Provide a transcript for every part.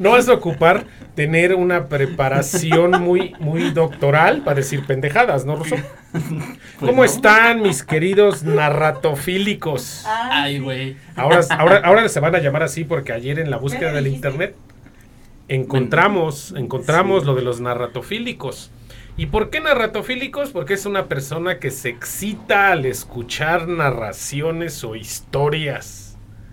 no vas a ocupar tener una preparación muy, muy doctoral para decir pendejadas, ¿no, Ruso? ¿Cómo Pues no. están mis queridos narratofílicos? Ay, güey. Ahora, ahora, ahora se van a llamar así porque ayer en la búsqueda del internet encontramos, encontramos lo de los narratofílicos. ¿Y por qué narratofílicos? Porque es una persona que se excita al escuchar narraciones o historias.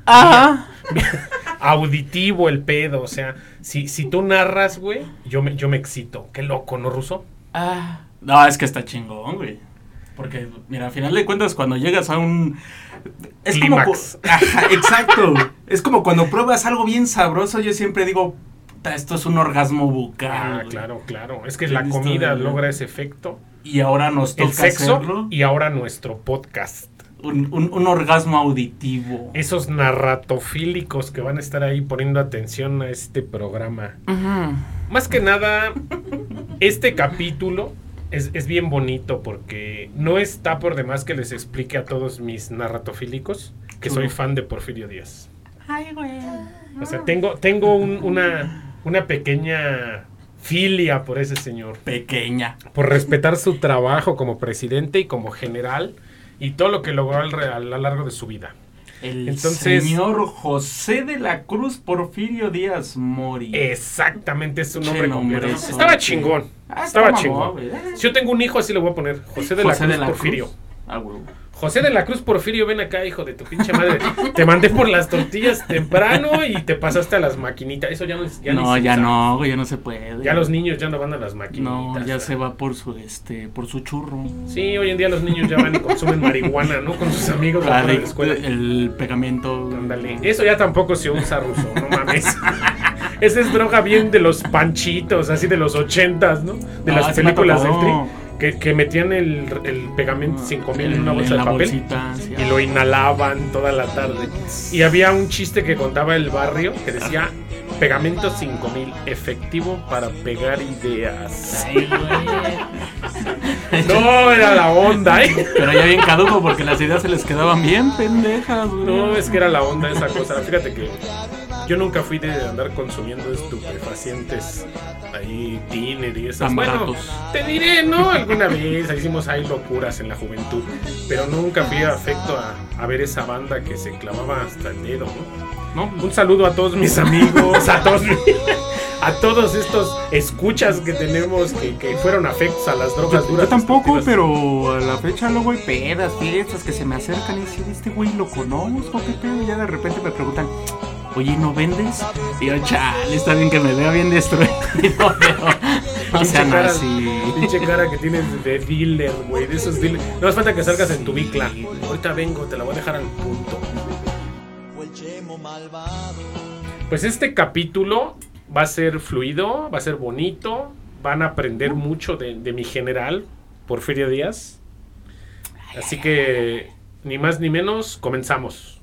Ajá. Auditivo el pedo, o sea, si, si tú narras, güey, yo me, yo me excito. Qué loco, ¿no, Ruso? Ah. No, es que está chingón, güey. Porque, mira, al final de cuentas, cuando llegas a un. Es como. Clímax. cu- Ajá, exacto. es como cuando pruebas algo bien sabroso, yo siempre digo, "Puta, esto es un orgasmo bucal. Ah, güey". claro, claro. Es que la comida logra ese efecto. Y ahora nos toca El sexo hacerlo. y ahora nuestro podcast. Un, un- un orgasmo auditivo. esos narratofílicos que van a estar ahí poniendo atención a este programa. Más que nada, este capítulo es, es bien bonito porque no está por demás que les explique a todos mis narratofílicos que soy fan de Porfirio Díaz. Ay, güey. O sea, tengo, tengo un- una, una pequeña filia por ese señor. Pequeña. Por respetar su trabajo como presidente y como general y todo lo que logró al a lo largo de su vida. El Entonces- señor José de la Cruz Porfirio Díaz Mori. Exactamente, es su nombre completo. nombrezote. Estaba chingón. Ah, Estaba chingón. güey. Si yo tengo un hijo, así le voy a poner. José de la Cruz de la Porfirio. Cruz. Ah. José de la Cruz Porfirio, ven acá, hijo de tu pinche madre. te mandé por las tortillas temprano y te pasaste a las maquinitas. Eso ya no es. Ya no, ya no, ya no se puede. Ya los niños ya no van a las maquinitas. No, ya se va por su este, por su churro. Sí, hoy en día los niños ya van y consumen marihuana, ¿no? Con sus amigos afuera de la escuela. el pegamento. Ándale. Eso ya tampoco se usa, Ruso, no mames. Esa es droga bien de los panchitos, así de los ochentas, ¿no? De No, las películas del tri. Que, que metían el, el pegamento 5000 en una bolsa de papel bolsita, sí. y lo inhalaban toda la tarde. Y había un chiste que contaba el barrio que decía pegamento 5000, efectivo para pegar ideas. Ay. No, era la onda, ¿eh? Pero ya bien caduco porque las ideas se les quedaban bien pendejas, güey. No, es que era la onda esa cosa. Fíjate que yo nunca fui de andar consumiendo estupefacientes ahí, tiner y esas. Tan Bueno, baratos. te diré, ¿no? Alguna vez hicimos ahí locuras en la juventud, pero nunca fui afecto a, a ver esa banda que se clavaba hasta el dedo, ¿no? No, Un saludo a todos mis amigos, a todos, a todos estos escuchas que tenemos que, que fueron afectos a las drogas Yo, duras. yo tampoco, pero a la fecha luego hay pedas, fiestas que se me acercan y dicen, este güey lo conozco, qué pedo. Y ya de repente me preguntan, oye, ¿no vendes? Y yo, chale, está bien que me vea bien destruido, pero no sean cara- así. Pinche cara que tienes de dealer, güey. De esos dealers. No hace falta que salgas en tu bicla. Ahorita vengo, te la voy a dejar al punto. Pues este capítulo va a ser fluido, va a ser bonito. Van a aprender mucho de, de mi general, Porfirio Díaz. Así que, ni más ni menos, comenzamos.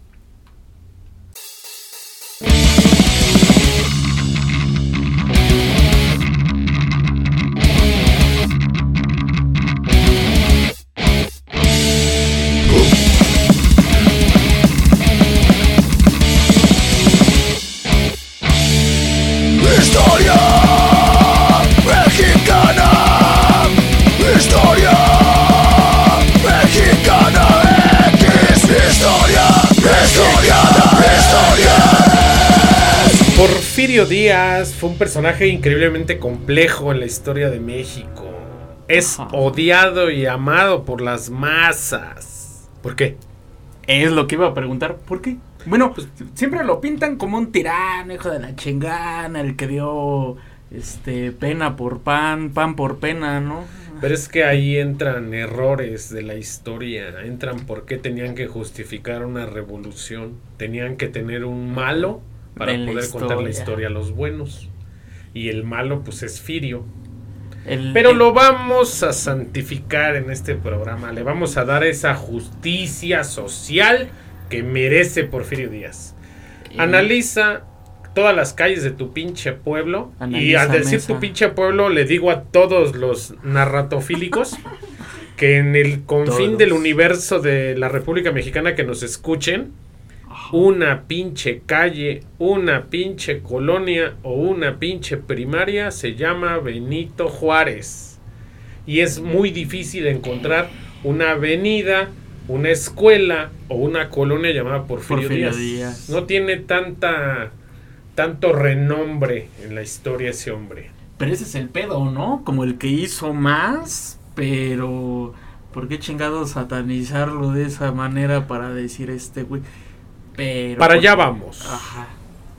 Porfirio Díaz fue un personaje increíblemente complejo en la historia de México. Es Ajá. odiado y amado por las masas. ¿Por qué? Es lo que iba a preguntar, ¿por qué? Bueno, pues siempre lo pintan como un tirano, hijo de la chingana, el que dio este pena por pan, pan por pena, ¿no? Pero es que ahí entran errores de la historia. Entran por qué tenían que justificar una revolución. Tenían que tener un malo para poder contar la historia. a los buenos. Y el malo, pues es Firio. El- Pero el- lo vamos a santificar en este programa. Le vamos a dar esa justicia social que merece Porfirio Díaz. el- Analiza todas las calles de tu pinche pueblo. y al decir mesa. tu pinche pueblo, le digo a todos los narratofílicos que en el confín Todos. del universo de la República Mexicana que nos escuchen, una pinche calle, una pinche colonia o una pinche primaria se llama Benito Juárez. Y es muy difícil encontrar una avenida, una escuela o una colonia llamada Porfirio, Porfirio Díaz. Díaz. No tiene tanta tanto renombre en la historia ese hombre. Pero ese es el pedo, ¿no? Como el que hizo más, pero ¿por qué chingados satanizarlo de esa manera para decir este güey? Pero Para pues, allá vamos. Ajá.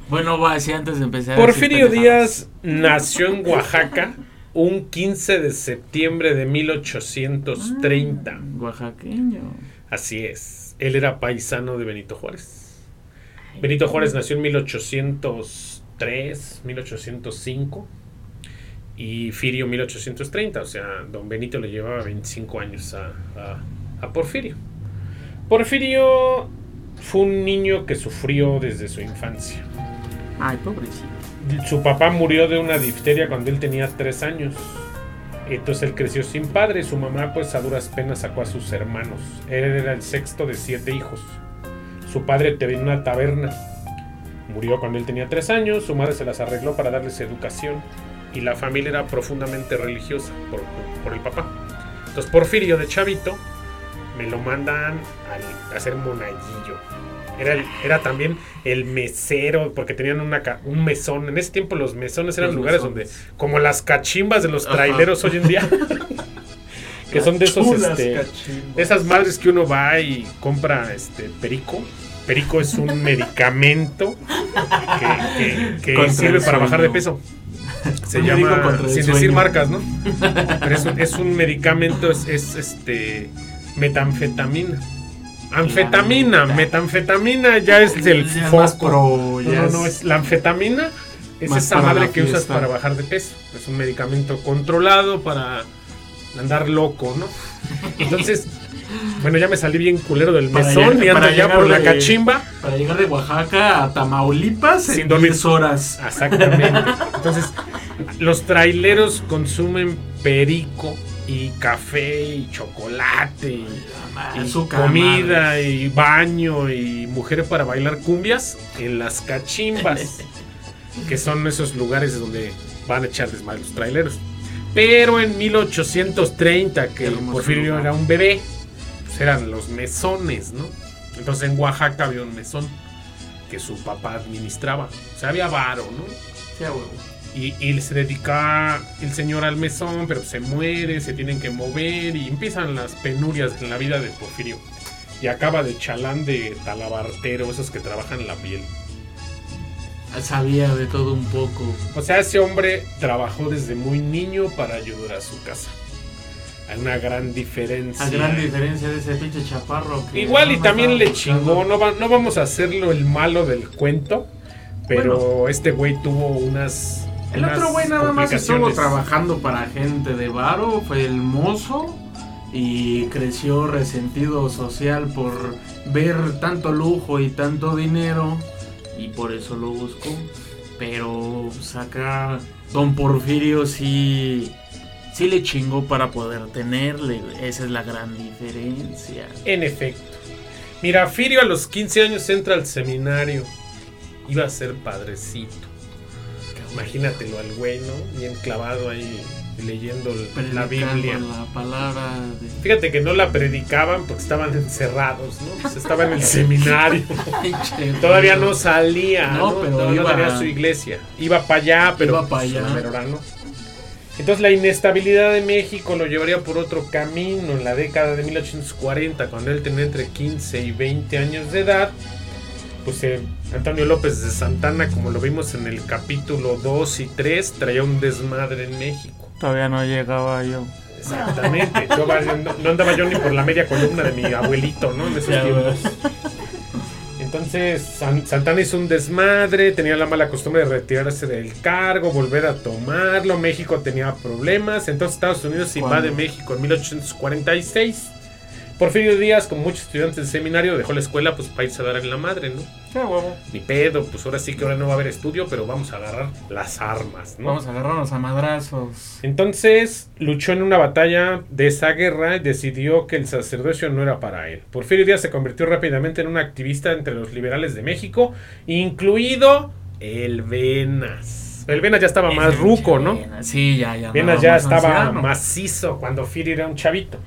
Bueno, va así antes de empezar. Porfirio Díaz nació en Oaxaca un 15 de septiembre de 1830. pendejadas. Oaxaqueño. Así es. Él era paisano de Benito Juárez. Benito Juárez nació en 1803, 1805 y Firio 1830. O sea, don Benito le llevaba 25 años a, a- a Porfirio. Porfirio fue un niño que sufrió desde su infancia. Ay, pobrecito. Su papá murió de una difteria cuando él tenía tres años. Entonces él creció sin padre. Su mamá, pues a duras penas sacó a sus hermanos. Él era el sexto de siete hijos. Su padre tenía una taberna. Murió cuando él tenía tres años. Su madre se las arregló para darles educación. Y la familia era profundamente religiosa por, por el papá. Entonces Porfirio de Chavito me lo mandan al- a hacer monaguillo. Era, el- era también el mesero, porque tenían una, un mesón. En ese tiempo los mesones eran Los lugares mesones. donde, como las cachimbas de los Ajá. traileros hoy en día, que son de esos, este, de esas madres que uno va y compra este perico. Perico es un medicamento que, que- que Contra sirve para bajar de peso. Se Un llama, sin decir marcas, ¿no? Pero es, un- es un medicamento, es, es, este metanfetamina. Anfetamina, metanfetamina ya es el Ya más foco. pro, No, ya no, es- no, es la anfetamina es esa madre que usas para bajar de peso. Es un medicamento controlado para andar loco, ¿no? Entonces, bueno, ya me salí bien culero del mesón y ando ya por la cachimba. Para llegar de Oaxaca a Tamaulipas Sin en dormir. 10 horas. Exactamente. Entonces, los traileros consumen perico y café y chocolate y, comida y baño y mujeres para bailar cumbias en las cachimbas, que son esos lugares donde van a echar desmadre los traileros. Pero en 1830, que Porfirio lugar. era un bebé, pues eran los mesones, ¿no? Entonces en Oaxaca había un mesón que su papá administraba. O sea, había varo, ¿no? Sí. Y, y se dedica el señor al mesón, pero se muere, se tienen que mover y empiezan las penurias en la vida de Porfirio. Y acaba de chalán de talabartero, esos que trabajan la piel. Sabía de todo un poco. O sea, ese hombre trabajó desde muy niño para ayudar a su casa. Hay una gran diferencia. A gran diferencia de ese pinche chaparro. Que Igual y también le buscando. chingó, no, va- no vamos a hacerlo el malo del cuento, pero este güey tuvo unas... El otro güey nada más estuvo trabajando para gente de varo, fue el mozo y creció resentido social por ver tanto lujo y tanto dinero y por eso lo buscó. Pero saca Don Porfirio sí sí le chingó para poder tenerle, esa es la gran diferencia. En efecto. Mira, Firio a los 15 años entra al seminario. Iba a ser padrecito. Imagínatelo al güey, ¿no? Bien clavado ahí leyendo la Biblia. La palabra de... Fíjate que no la predicaban porque estaban encerrados, ¿no? Pues estaba en el seminario. Todavía no salía, No, ¿no? pero No, no iba- tenía su iglesia. Iba para allá, pero Iba pues, allá. pero ahora no. Entonces la inestabilidad de México lo llevaría por otro camino en la década de 1840, cuando él tenía entre 15 y 20 años de edad. Pues eh, Antonio López de Santana, como lo vimos en el capítulo 2 y 3, traía un desmadre en México. Todavía no llegaba yo. Exactamente. Yo no, no andaba yo ni por la media columna de mi abuelito, ¿no? En esos tiempos. Entonces, San- Santana hizo un desmadre, tenía la mala costumbre de retirarse del cargo, volver a tomarlo. México tenía problemas. Entonces, Estados Unidos invade ¿Cuándo? México en 1846. Porfirio Díaz, como muchos estudiantes del seminario, dejó la escuela pues para irse a dar en la madre, ¿no? Qué huevo. Ni pedo, pues ahora sí que ahora no va a haber estudio, pero vamos a agarrar las armas, ¿no? Vamos a agarrarnos a madrazos. Entonces luchó en una batalla de esa guerra y decidió que el sacerdocio no era para él. Porfirio Díaz se convirtió rápidamente en un activista entre los liberales de México, incluido el Venas. El Venas ya estaba más ruco, ¿no? Sí, ya, ya. Venas ya estaba anciano. macizo cuando Firi era un chavito.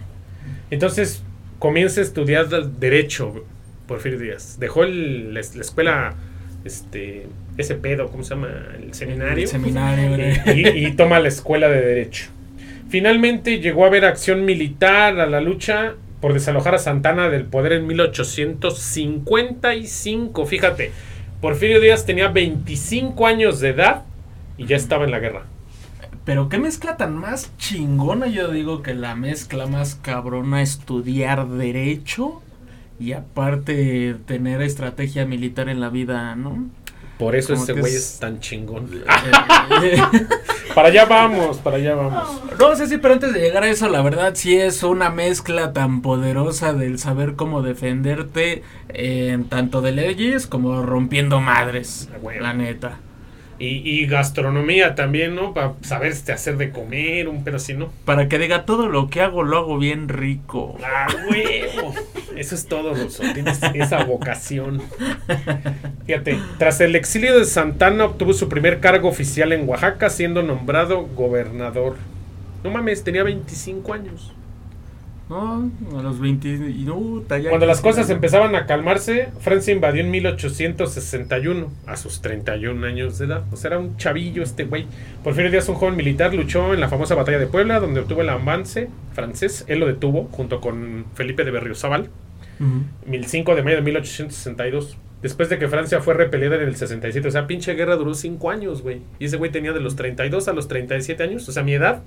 Entonces comienza a estudiar Derecho, Porfirio Díaz. Dejó el- la, la escuela, este, ese pedo, ¿cómo se llama? El seminario. El seminario, güey. y, y toma la escuela de Derecho. Finalmente llegó a haber acción militar a la lucha por desalojar a Santana del poder en 1855. Fíjate, Porfirio Díaz tenía 25 años de edad y ya estaba en la guerra. Pero qué mezcla tan más chingona, yo digo que la mezcla más cabrona estudiar derecho y aparte tener estrategia militar en la vida, ¿no? Por eso Como que güey es- es tan chingón. Eh, Para allá vamos, para allá vamos. no sé si, pero antes de llegar a eso, la verdad sí es una mezcla tan poderosa del saber cómo defenderte en tanto de leyes como rompiendo madres, Ah, la neta. Y, y gastronomía también, ¿no? Para saber este, hacer de comer, un así, ¿no? Para que diga todo lo que hago lo hago bien rico. ¡Ah, huevo! Eso es todo, Ruso. Tienes esa vocación. Fíjate, tras el exilio de Santana obtuvo su primer cargo oficial en Oaxaca, siendo nombrado gobernador. No mames, tenía 25 años. No, a los 20 y no, Cuando las cosas empezaban a calmarse, Francia invadió en 1861, a sus 31 años de edad. O sea, era un chavillo este güey. Porfirio Díaz, un joven militar, luchó en la famosa batalla de Puebla, donde obtuvo el avance francés. Él lo detuvo junto con Felipe de Berriozábal. Ujú. el 5 de mayo de 1862. Después de que Francia fue repelida en el 67. O sea, pinche guerra duró 5 años, güey. Y ese güey tenía de los 32 a los 37 años. O sea, mi edad.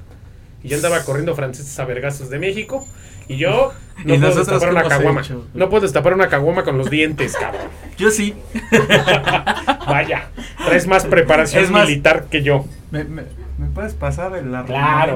Y ya andaba corriendo franceses a vergazos de México. Y yo no ¿Y puedo destapar una caguama. hecho? No puedo destapar una caguama con los dientes, cabrón. Yo sí. Vaya. Traes más preparación más- militar que yo. ¿Me, me, me puedes pasar el Claro,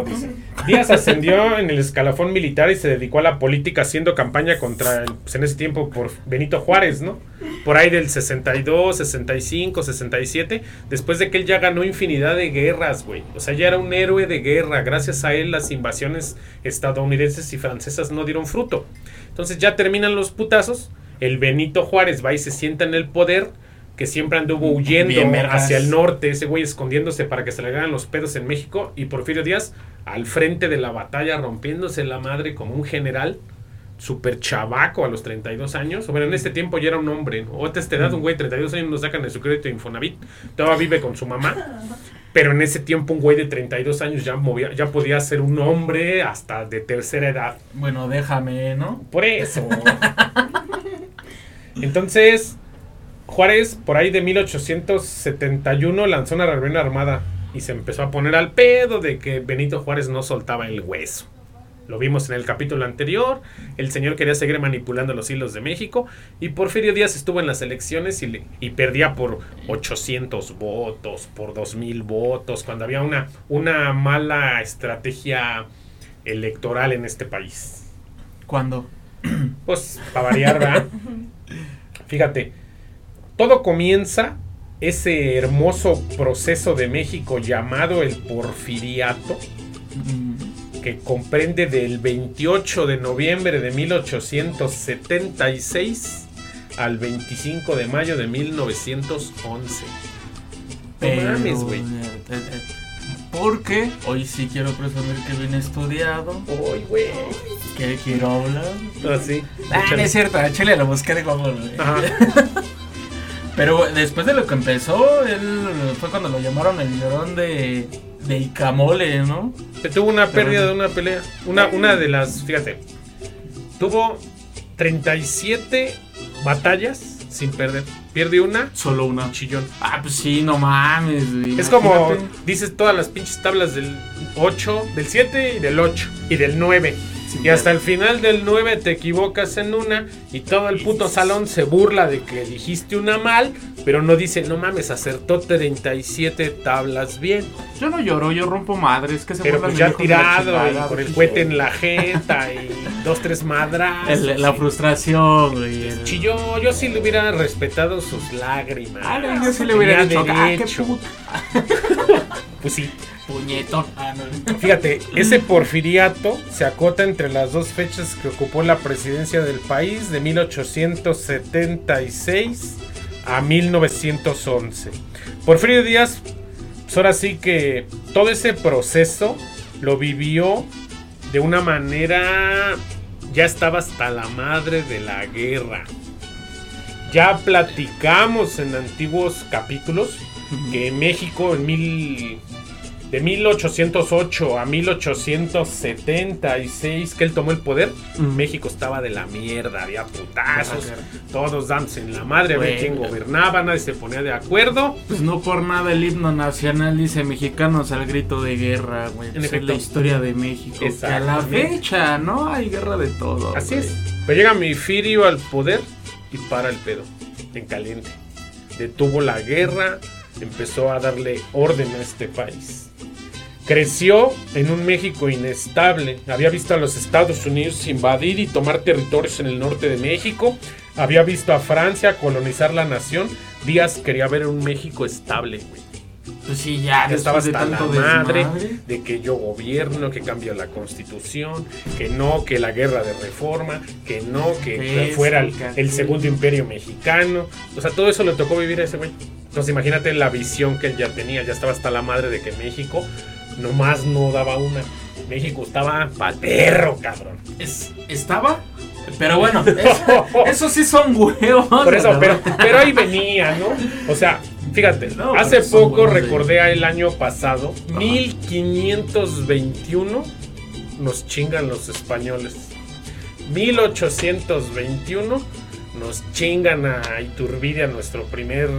armamento? dice. Díaz ascendió en el escalafón militar y se dedicó a la política haciendo campaña contra, el- pues en ese tiempo, por Benito Juárez, ¿no? Por ahí del 62, 65, 67, después de que él ya ganó infinidad de guerras, güey. O sea, ya era un héroe de guerra. Gracias a él las invasiones estadounidenses y francesas no dieron fruto. Entonces ya terminan los putazos, el Benito Juárez va y se sienta en el poder, que siempre anduvo huyendo Bien vergas. hacia el norte, ese güey escondiéndose para que se le hagan los pedos en México, y Porfirio Díaz al frente de la batalla, rompiéndose la madre como un general, súper chavaco a los 32 años. Bueno, en este tiempo ya era un hombre, ¿no? O a esta edad, un güey de 32 años no sacan de su crédito de Infonavit, todavía vive con su mamá. Pero en ese tiempo un güey de 32 años ya, movía, ya podía ser un hombre hasta de tercera edad. Bueno, déjame, ¿no? Por eso. Entonces, Juárez, por ahí de 1871, lanzó una rebelión armada y se empezó a poner al pedo de que Benito Juárez no soltaba el hueso. Lo vimos en el capítulo anterior. El señor quería seguir manipulando los hilos de México. Y Porfirio Díaz estuvo en las elecciones y, le- y perdía por 800 votos, por 2000 votos, cuando había una, una mala estrategia electoral en este país. ¿Cuándo? Pues, para variar, ¿verdad? Fíjate, todo comienza ese hermoso proceso de México llamado el porfiriato, que comprende del 28 de noviembre de 1876 al 25 de mayo de 1911. No mames, güey. eh, eh, eh, Porque hoy sí quiero presumir que vine estudiado, Uy, güey. que quiero hablar. Así. Ah, no es cierto, a Chile lo busqué de Google. Pero después de lo que empezó, él fue cuando lo llamaron el llorón de, de Icamole, ¿no? Que tuvo una pérdida de una pelea. Una, una de las, fíjate, tuvo 37 batallas sin perder. Pierde una, Solo una. chillón. Ah, pues sí, no mames, güey. Es como imagínate. dices todas las pinches tablas del 8, del 7 y del 8 y del 9. Y hasta el final del 9 te equivocas en una y todo el puto salón se burla de que dijiste una mal, pero no dice, no mames, acertó 37 tablas bien. Yo no lloro, yo rompo madres. Que se Pero pues ya tirado y con el cohete en la jeta y dos, tres madras. El- la frustración, güey. el- Chilló, yo sí le hubiera respetado sus lágrimas. Ah, no, yo sí le hubiera dicho, ah, qué derecho". puta. Pues sí. Puñetón. Ah. Fíjate, ese porfiriato se acota entre las dos fechas que ocupó la presidencia del país de 1876 a 1911. Porfirio Díaz, pues ahora sí que todo ese proceso lo vivió de una manera, ya estaba hasta la madre de la guerra. Ya platicamos en antiguos capítulos que México en mil, de 1808 a 1876 que él tomó el poder, Mm. México estaba de la mierda, había putazos, todos dándose en la madre, a ver Bueno. quién gobernaba, nadie se ponía de acuerdo. Pues no por nada el himno nacional dice mexicanos al grito de guerra, güey. Pues es la historia de México. Que a la fecha, ¿no? Hay guerra de todo. Así güey. es. Pero llega mi Firio al poder y para el pedo, en caliente. Detuvo la guerra, empezó a darle orden a este país. Creció en un México inestable. Había visto a los Estados Unidos invadir y tomar territorios en el norte de México. Había visto a Francia colonizar la nación. Díaz quería ver un México estable, güey. Pues sí, ya, Ya estaba de hasta la madre desmadre. de que yo gobierno, que cambia la constitución, que no, que la guerra de reforma, que no, que fuera el, el segundo imperio mexicano. O sea, todo eso le tocó vivir a ese güey. Entonces imagínate la visión que él ya tenía, ya estaba hasta la madre de que México nomás no daba una. México estaba pa'l perro, cabrón. Es- estaba. Pero bueno, eso, eso sí son huevos. Por eso, pero, pero ahí venía, ¿no? O sea, fíjate, No, hace poco recordé el año pasado, Ajá. 1521 nos chingan los españoles. 1821 nos chingan a Iturbide, a nuestro primer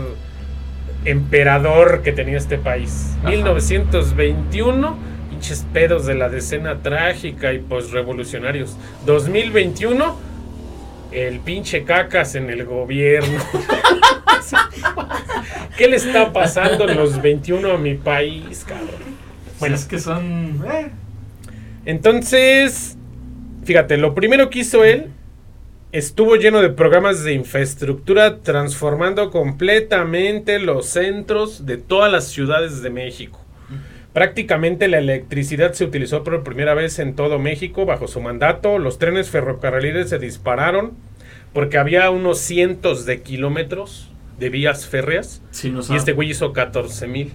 emperador que tenía este país. Ajá. 1921, pinches pedos de la decena trágica y posrevolucionarios. 2021, el pinche cacas en el gobierno. ¿Qué le está pasando en los 21 a mi país, cabrón? Bueno, es que son. eh, Entonces, fíjate, lo primero que hizo él estuvo lleno de programas de infraestructura transformando completamente los centros de todas las ciudades de México. Prácticamente la electricidad se utilizó por primera vez en todo México bajo su mandato. Los trenes ferrocarriles se dispararon porque había unos cientos de kilómetros de vías férreas y este güey hizo 14 mil.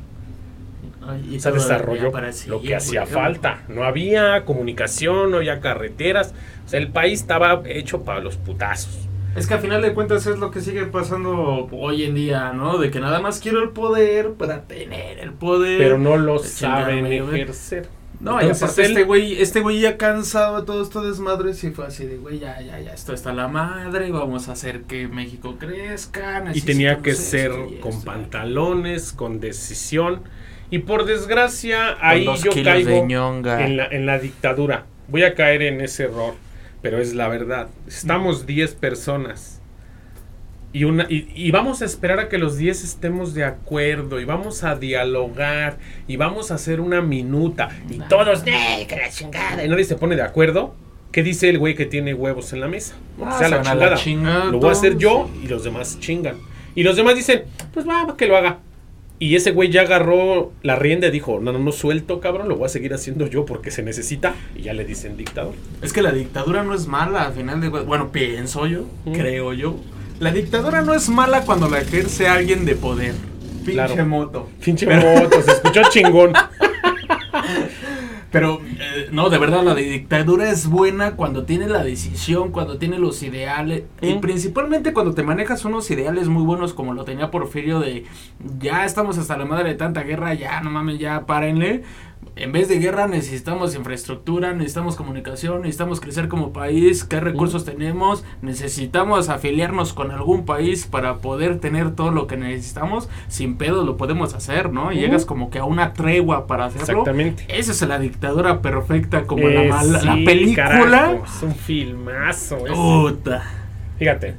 Ay, y Se desarrolló para lo que hacía falta. No había comunicación, no había carreteras. O sea, el país estaba hecho para los putazos. Es que a final de cuentas es lo que sigue pasando hoy en día, ¿no? De que nada más quiero el poder para tener el poder. Pero no lo saben ejercer. No, y Entonces aparte él- este güey, este güey ya cansado de todo esto desmadre, sí fue así de, güey, ya, ya, ya, esto está la madre, vamos a hacer que México crezca. Y tenía que ser esto y con esto". pantalones, con decisión. Y por desgracia, ahí yo caigo de en la, en la dictadura. Voy a caer en ese error, pero es la verdad. Estamos 10 personas. Y, una, y, y vamos a esperar a que los 10 estemos de acuerdo y vamos a dialogar y vamos a hacer una minuta y Nah. todos, ¡eh, que la chingada! Y nadie se pone de acuerdo. ¿Qué dice el güey que tiene huevos en la mesa? No, Ah, sea se la la chingada. chingada Lo voy a hacer yo sí. y los demás chingan. Y los demás dicen, pues va, va, que lo haga. Y ese güey ya agarró la rienda y dijo, no, no, no suelto, cabrón, lo voy a seguir haciendo yo porque se necesita. Y ya le dicen dictador. Es que la dictadura no es mala, al final de. Bueno, pienso yo, Mm. creo yo. La dictadura no es mala cuando la ejerce alguien de poder. Pinche Claro. moto. Pinche moto, se escuchó chingón. Pero, eh, no, de verdad, la dictadura es buena cuando tiene la decisión, cuando tiene los ideales. Y Mm. principalmente cuando te manejas unos ideales muy buenos, como lo tenía Porfirio, de ya estamos hasta la madre de tanta guerra, ya no mames, ya párenle. En vez de guerra necesitamos infraestructura, necesitamos comunicación, necesitamos crecer como país, qué recursos tenemos, necesitamos afiliarnos con algún país para poder tener todo lo que necesitamos, sin pedo lo podemos hacer, ¿no? Y llegas como que a una tregua para hacerlo. Exactamente. Esa es la dictadura perfecta como la, Eh, mala- la sí, película. carajo, es un filmazo. Puta. Fíjate.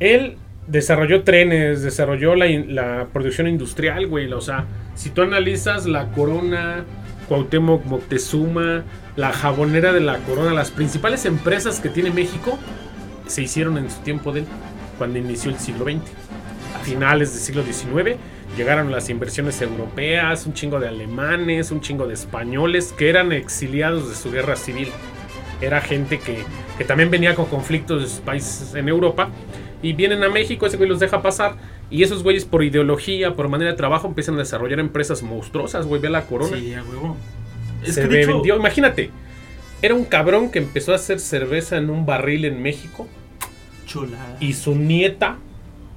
Él desarrolló trenes, desarrolló la, producción industrial, güey. O sea, si tú analizas la Corona, Cuauhtémoc Moctezuma, la jabonera de la Corona, las principales empresas que tiene México se hicieron en su tiempo de él, cuando inició el siglo XX. A finales del siglo XIX llegaron las inversiones europeas, un chingo de alemanes, un chingo de españoles que eran exiliados de su guerra civil. Era gente que, que también venía con conflictos de sus países en Europa y vienen a México, ese güey los deja pasar. Y esos güeyes por ideología, por manera de trabajo, empiezan a desarrollar empresas monstruosas, güey, ve la corona. Sí, a huevo. Es Se que vendió, imagínate, era un cabrón que empezó a hacer cerveza en un barril en México Chulada. y su nieta,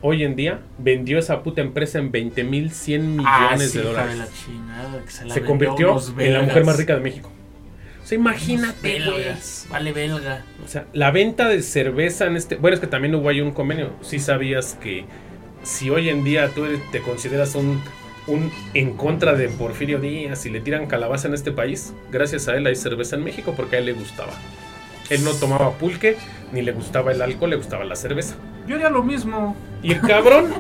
hoy en día, vendió esa puta empresa en 20 mil 100 millones Ah, sí, de dólares. de la chingada, que se, la Se vendió convirtió en la mujer más rica de México. O sea, imagínate, belgas. Vale, belga. O sea, la venta de cerveza en este. Bueno, es que también hubo ahí un convenio. Sí sabías que si hoy en día tú te consideras un, un en contra de Porfirio Díaz y le tiran calabaza en este país, gracias a él hay cerveza en México porque a él le gustaba. Él no tomaba pulque, ni le gustaba el alcohol, le gustaba la cerveza. Yo haría lo mismo. Y el cabrón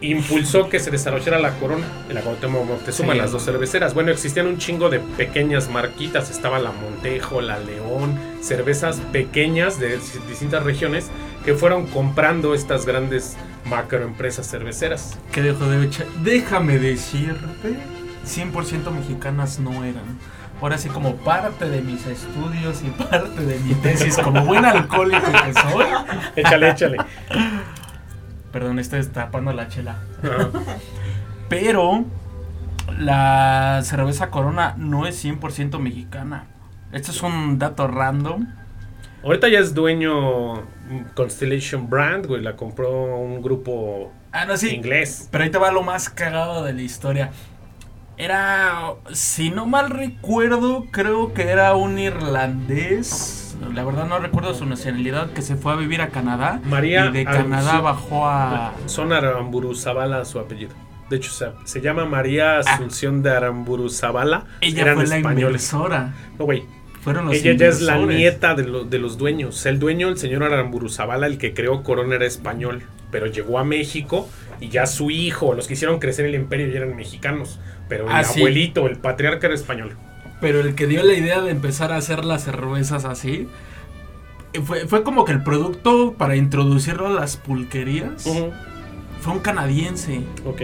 impulsó que se desarrollara la corona, la Cuauhtémoc Moctezuma, Sí. las dos cerveceras. Bueno, existían un chingo de pequeñas marquitas, estaba la Montejo, la León, cervezas pequeñas de dis- distintas regiones que fueron comprando estas grandes macroempresas cerveceras. Que dejo de echa- Déjame decirte, 100% mexicanas no eran. Ahora sí, como parte de mis estudios y parte de mi tesis, como buen alcohólico que soy. Échale, échale. Perdón, estoy tapando la chela. Ajá. Pero la cerveza Corona no es 100% mexicana. Esto es un dato random. Ahorita ya es dueño Constellation Brand, güey, la compró un grupo Ah, no, sí. inglés. Pero ahí te va lo más cagado de la historia. Era, si no mal recuerdo, creo que era un irlandés. La verdad no recuerdo su nacionalidad, que se fue a vivir a Canadá. María y de. Canadá bajó a... Son Aramburu Zavala su apellido. De hecho, se, se llama María Asunción de Aramburu Zavala. Ah. Ella Eran fue la españoles. inversora. No, güey. Fueron los Ella ya es la nieta de, lo- de los dueños. El dueño, el señor Aramburu Zavala, el que creó Corona, era español. Pero llegó a México y ya su hijo, los que hicieron crecer el imperio, ya eran mexicanos. Pero el Ah, sí. abuelito, el patriarca era español. Pero el que dio la idea de empezar a hacer las cervezas así fue, fue como que el producto para introducirlo a las pulquerías fue un canadiense Ok.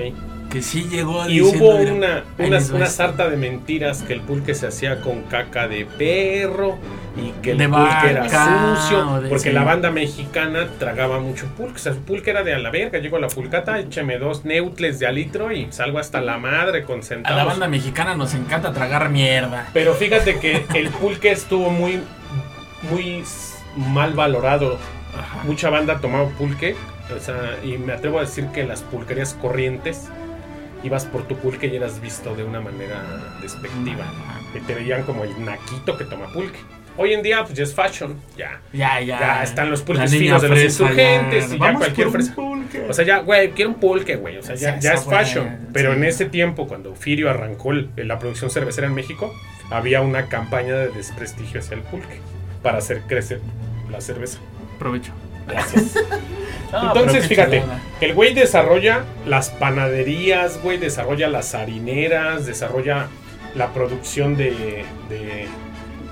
Que sí llegó Y diciendo, hubo "Mira, una, una, una esto". sarta de mentiras que el pulque se hacía con caca de perro y que el De pulque era vaca, o sucio. Porque sí. la banda mexicana tragaba mucho pulque. O sea, su pulque era de a la verga. Llego a la pulcata, échame dos neutles de a litro y salgo hasta la madre con A la banda mexicana nos encanta tragar mierda. Pero fíjate que el pulque estuvo muy, muy mal valorado. Ajá. Mucha banda tomaba pulque. O sea, y me atrevo a decir que las pulquerías corrientes ibas por tu pulque y eras visto de una manera despectiva. Que te veían como el naquito que toma pulque. Hoy en día, pues ya es fashion. Ya. Ya, ya. Ya están los pulques finos de los insurgentes y ya Vamos cualquier por un fresa. pulque. O sea, ya, güey, quiero un pulque, güey. O sea, ya, ya es fashion. Pero en ese tiempo, cuando Firio arrancó la producción cervecera en México, había una campaña de desprestigio hacia el pulque para hacer crecer la cerveza. Provecho. Gracias. Entonces, fíjate, chulada. el güey desarrolla las panaderías, güey, desarrolla las harineras, desarrolla la producción de, de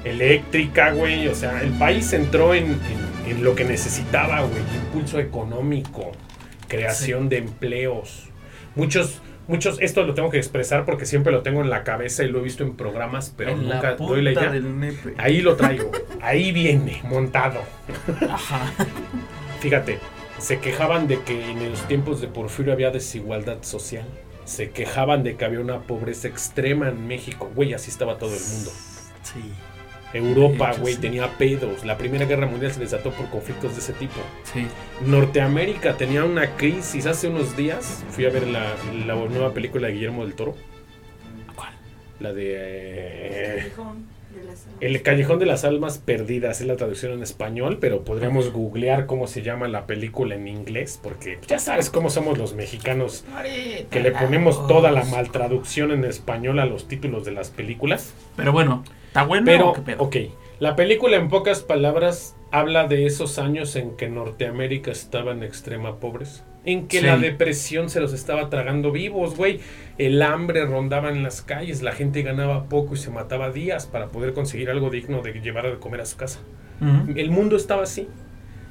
eléctrica, güey. O sea, el país entró en, en- en lo que necesitaba, güey. Impulso económico, creación de empleos. Muchos, muchos, esto lo tengo que expresar porque siempre lo tengo en la cabeza y lo he visto en programas, pero En nunca la doy la idea. Ahí lo traigo, ahí viene, montado. Ajá. Fíjate, se quejaban de que en los tiempos de Porfirio había desigualdad social. Se quejaban de que había una pobreza extrema en México. Güey, así estaba todo el mundo. Sí. Europa, güey, sí. tenía pedos. La Primera Guerra Mundial se desató por conflictos de ese tipo. Sí. Norteamérica tenía una crisis. Hace unos días fui a ver la, la nueva película de Guillermo del Toro. ¿Cuál? La de... eh, Callejón de las Almas. El Callejón de las Almas Perdidas es la traducción en español, pero podríamos googlear cómo se llama la película en inglés, porque ya sabes cómo somos los mexicanos, que le ponemos toda la maltraducción en español a los títulos de las películas. Pero bueno, ¿está bueno Pero, o qué pedo? ok, la película en pocas palabras habla de esos años en que Norteamérica estaba en extrema pobreza. En que Sí. la depresión se los estaba tragando vivos, güey. El hambre rondaba en las calles, la gente ganaba poco y se mataba días para poder conseguir algo digno de llevar a comer a su casa. El mundo estaba así.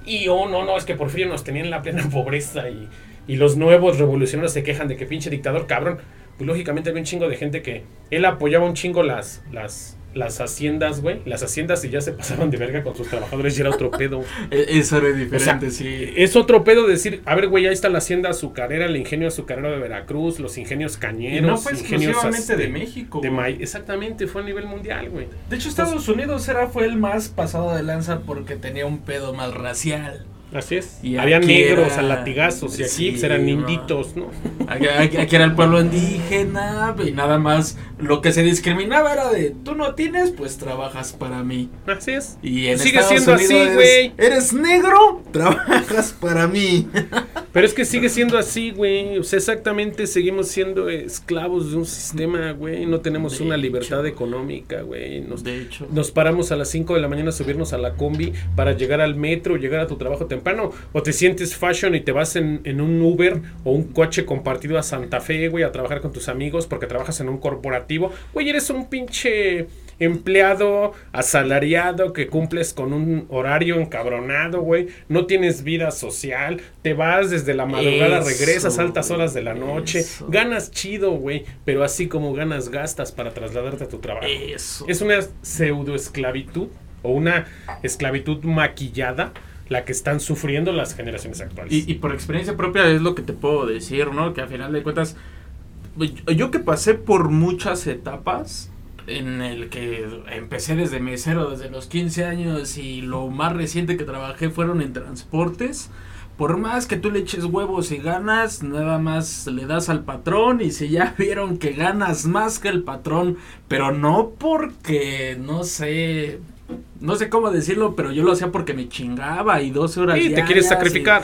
Y oh, no, no, es que por frío nos tenían en la plena pobreza y, y los nuevos revolucionarios se quejan de que pinche dictador cabrón. Pues lógicamente había un chingo de gente que él apoyaba un chingo las, las, las haciendas, güey. Las haciendas y ya se pasaban de verga con sus trabajadores y era otro pedo. E- Eso era O sea, diferente, sí. es otro pedo decir, a ver, güey, ahí está la hacienda azucarera, el ingenio azucarero de Veracruz, los ingenios Y cañeros. no fue ingenios exclusivamente de México. de. Exactamente, fue a nivel mundial, güey. De hecho, Estados Unidos era, fue el más pasado de lanza porque tenía un pedo más racial. Así es. Y Había negros era- a latigazos y aquí Sí, pues, eran inditos, ¿no? Aquí, aquí- aquí era el pueblo indígena y nada más. Lo que se discriminaba era de tú no tienes, pues trabajas para mí. Así es. Y en Sigue Estados siendo así, Unidos güey. eres, eres negro, trabajas para mí. Pero es que sigue siendo así, güey. O sea, exactamente seguimos siendo esclavos de un sistema, güey. No tenemos De una hecho. libertad económica, güey. Nos, De hecho. nos paramos a las 5 de la mañana a subirnos a la combi para llegar al metro, llegar a tu trabajo temprano. O te sientes fashion y te vas en, en un Uber o un coche compartido a Santa Fe, güey, a trabajar con tus amigos porque trabajas en un corporativo. Güey, eres un pinche empleado asalariado que cumples con un horario encabronado, güey. No tienes vida social. Te vas desde la madrugada, Eso, regresas a altas horas de la noche. eso. Ganas chido, güey. Pero así como ganas, gastas para trasladarte a tu trabajo. Eso. Es una pseudo esclavitud o una esclavitud maquillada la que están sufriendo las generaciones actuales. Y, y por experiencia propia es lo que te puedo decir, ¿no? Que a final de cuentas, yo que pasé por muchas etapas en el que empecé desde mesero desde los 15 años y lo más reciente que trabajé fueron en transportes. Por más que tú le eches huevos y ganas, nada más le das al patrón y si ya vieron que ganas más que el patrón, pero no porque, no sé, no sé cómo decirlo, pero yo lo hacía porque me chingaba y 12 horas y te diarias quieres sacrificar.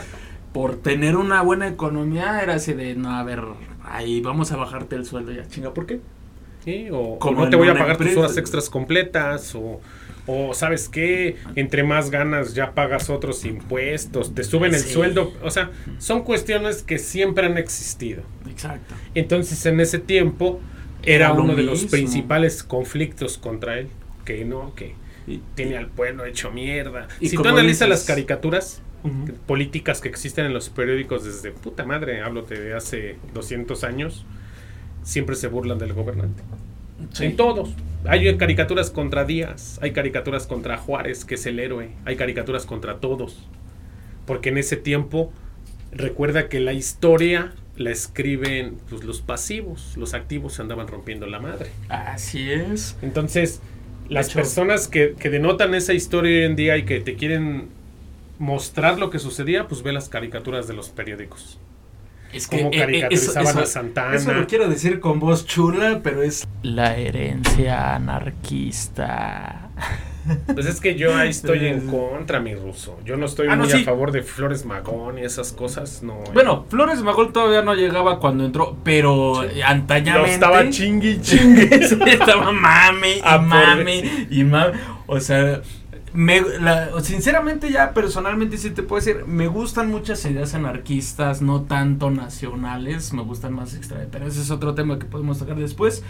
por tener una buena economía era así de, no, a ver, ahí vamos a bajarte el sueldo ya, chinga, ¿por qué? Sí, O, no te voy a pagar tus horas extras completas. O, o sabes qué, entre más ganas ya pagas otros impuestos. Te suben el Sí. sueldo. O sea, son cuestiones que siempre han existido. Exacto. Entonces en ese tiempo era, Era lo uno de los principales conflictos contra él. Que no, que Y- tiene al pueblo hecho mierda. Y si tú analizas dices- las caricaturas políticas que existen en los periódicos desde puta madre, hablo de hace 200 años, siempre se burlan del gobernante. Sí. En todos. Hay caricaturas contra Díaz, hay caricaturas contra Juárez, que es el héroe, hay caricaturas contra todos. Porque en ese tiempo, recuerda que la historia la escriben pues, los pasivos, los activos se andaban rompiendo la madre. Así es. Entonces, las personas que, que denotan esa historia hoy en día y que te quieren mostrar lo que sucedía, pues ve las caricaturas de los periódicos. Es Cómo eh, eh, caricaturizaban eso- a eso- Santana. Eso lo quiero decir con voz chula, pero es la herencia anarquista. Pues es que yo ahí estoy en contra, mi ruso. Yo no estoy Ah, no, muy sí. a favor de Flores Magón y esas cosas, no. eh. Bueno, Flores Magol todavía no llegaba cuando entró, pero Sí. antañamente... Estaba chingui. Sí, estaba mame y Ah, mame y mame. O sea, me, la- sinceramente ya personalmente sí te puedo decir, me gustan muchas ideas anarquistas, no tanto nacionales, me gustan más extra, pero ese es otro tema que podemos tocar después.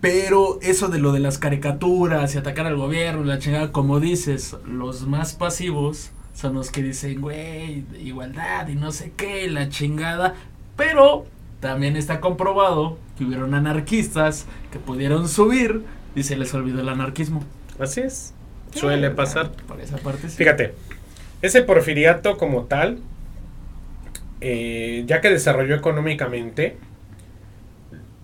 Pero eso de lo de las caricaturas y atacar al gobierno, la chingada, como dices, los más pasivos son los que dicen, güey, igualdad y no sé qué, la chingada. Pero también está comprobado que hubieron anarquistas que pudieron subir y se les olvidó el anarquismo. Así es. Suele pasar. Por esa parte sí. Fíjate, ese porfiriato como tal, eh, ya que desarrolló económicamente,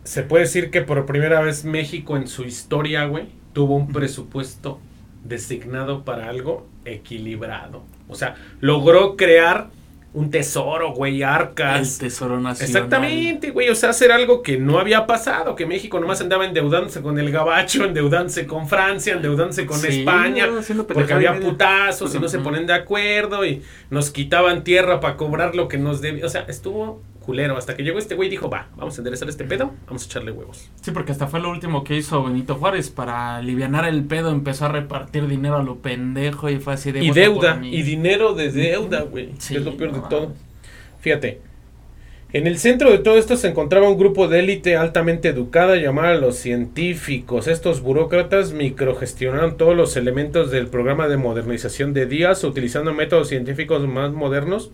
se puede decir que por primera vez México en su historia, güey, tuvo un presupuesto designado para algo equilibrado. O sea, logró crear un tesoro, güey, arcas. El tesoro nacional. Exactamente, güey, o sea, hacer algo que no había pasado, que México nomás andaba endeudándose con el gabacho, endeudándose con Francia, endeudándose con Sí, España, porque había putazos y no se ponen de acuerdo y nos quitaban tierra para cobrar lo que nos debía, o sea, estuvo culero, hasta que llegó este güey y dijo, va, vamos a enderezar este pedo, vamos a echarle huevos. Sí, porque hasta fue lo último que hizo Benito Juárez para alivianar el pedo, empezó a repartir dinero a lo pendejo y fue así de Y "Vota por deuda, mí". y dinero de deuda, güey, Sí, es lo peor de todo. Fíjate, en el centro de todo esto se encontraba un grupo de élite altamente educada llamada los científicos. Estos burócratas microgestionaron todos los elementos del programa de modernización de Díaz utilizando métodos científicos más modernos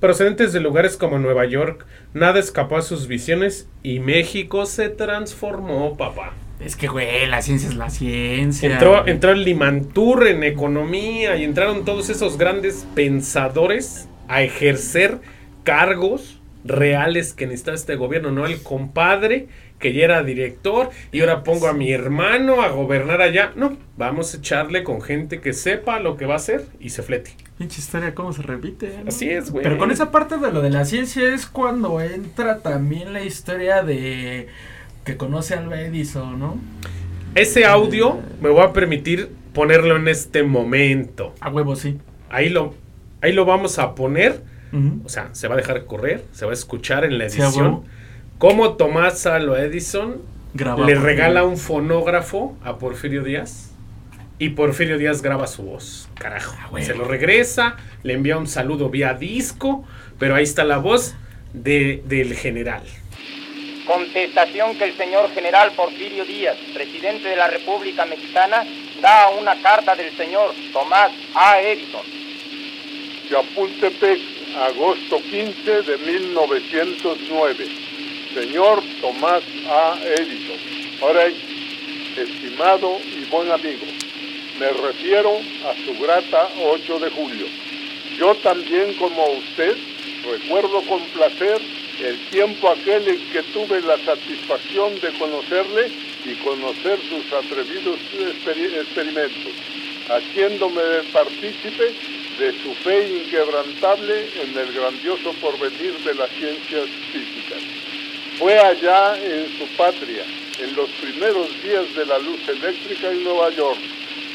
procedentes de lugares como Nueva York. Nada escapó a sus visiones y México se transformó, papá. Es que, güey, la ciencia es la ciencia. Entró, güey. entró el Limantur en economía y entraron todos esos grandes pensadores a ejercer cargos reales que necesitaba este gobierno, no el compadre que ya era director y ahora pongo a mi hermano a gobernar allá. No, vamos a echarle con gente que sepa lo que va a hacer y se flete. Pinche historia, cómo se repite. ¿no? Así es, güey. Pero con esa parte de lo de la ciencia es cuando entra también la historia de que conoce a Alba Edison, ¿no? Ese audio me voy a permitir ponerlo en este momento. A huevo, sí. Ahí lo, ahí lo vamos a poner. O sea, se va a dejar correr, se va a escuchar en la edición. cómo Tomás Alba Edison le regala un fonógrafo a Porfirio Díaz y Porfirio Díaz graba su voz. Carajo. Ah. Se lo regresa, le envía un saludo vía disco, pero ahí está la voz de, del general. Contestación que el señor general Porfirio Díaz, presidente de la República Mexicana, da a una carta del señor Tomás A. Edison. Chapultepec, agosto 15 de 1909. Señor Tomás A. Edison. Ahora, estimado y buen amigo, me refiero a su grata 8 de julio. Yo también, como usted, recuerdo con placer el tiempo aquel en que tuve la satisfacción de conocerle y conocer sus atrevidos experi- experimentos, haciéndome partícipe de su fe inquebrantable en el grandioso porvenir de las ciencias físicas. Fue allá en su patria, en los primeros días de la luz eléctrica en Nueva York,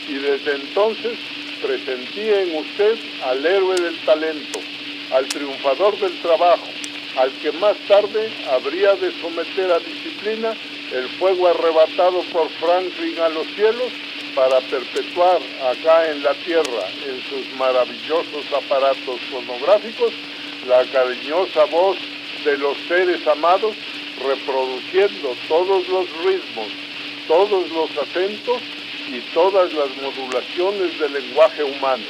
y desde entonces presentí en usted al héroe del talento, al triunfador del trabajo, al que más tarde habría de someter a disciplina el fuego arrebatado por Franklin a los cielos para perpetuar acá en la tierra, en sus maravillosos aparatos fonográficos, la cariñosa voz de los seres amados, reproduciendo todos los ritmos, todos los acentos y todas las modulaciones del lenguaje humano.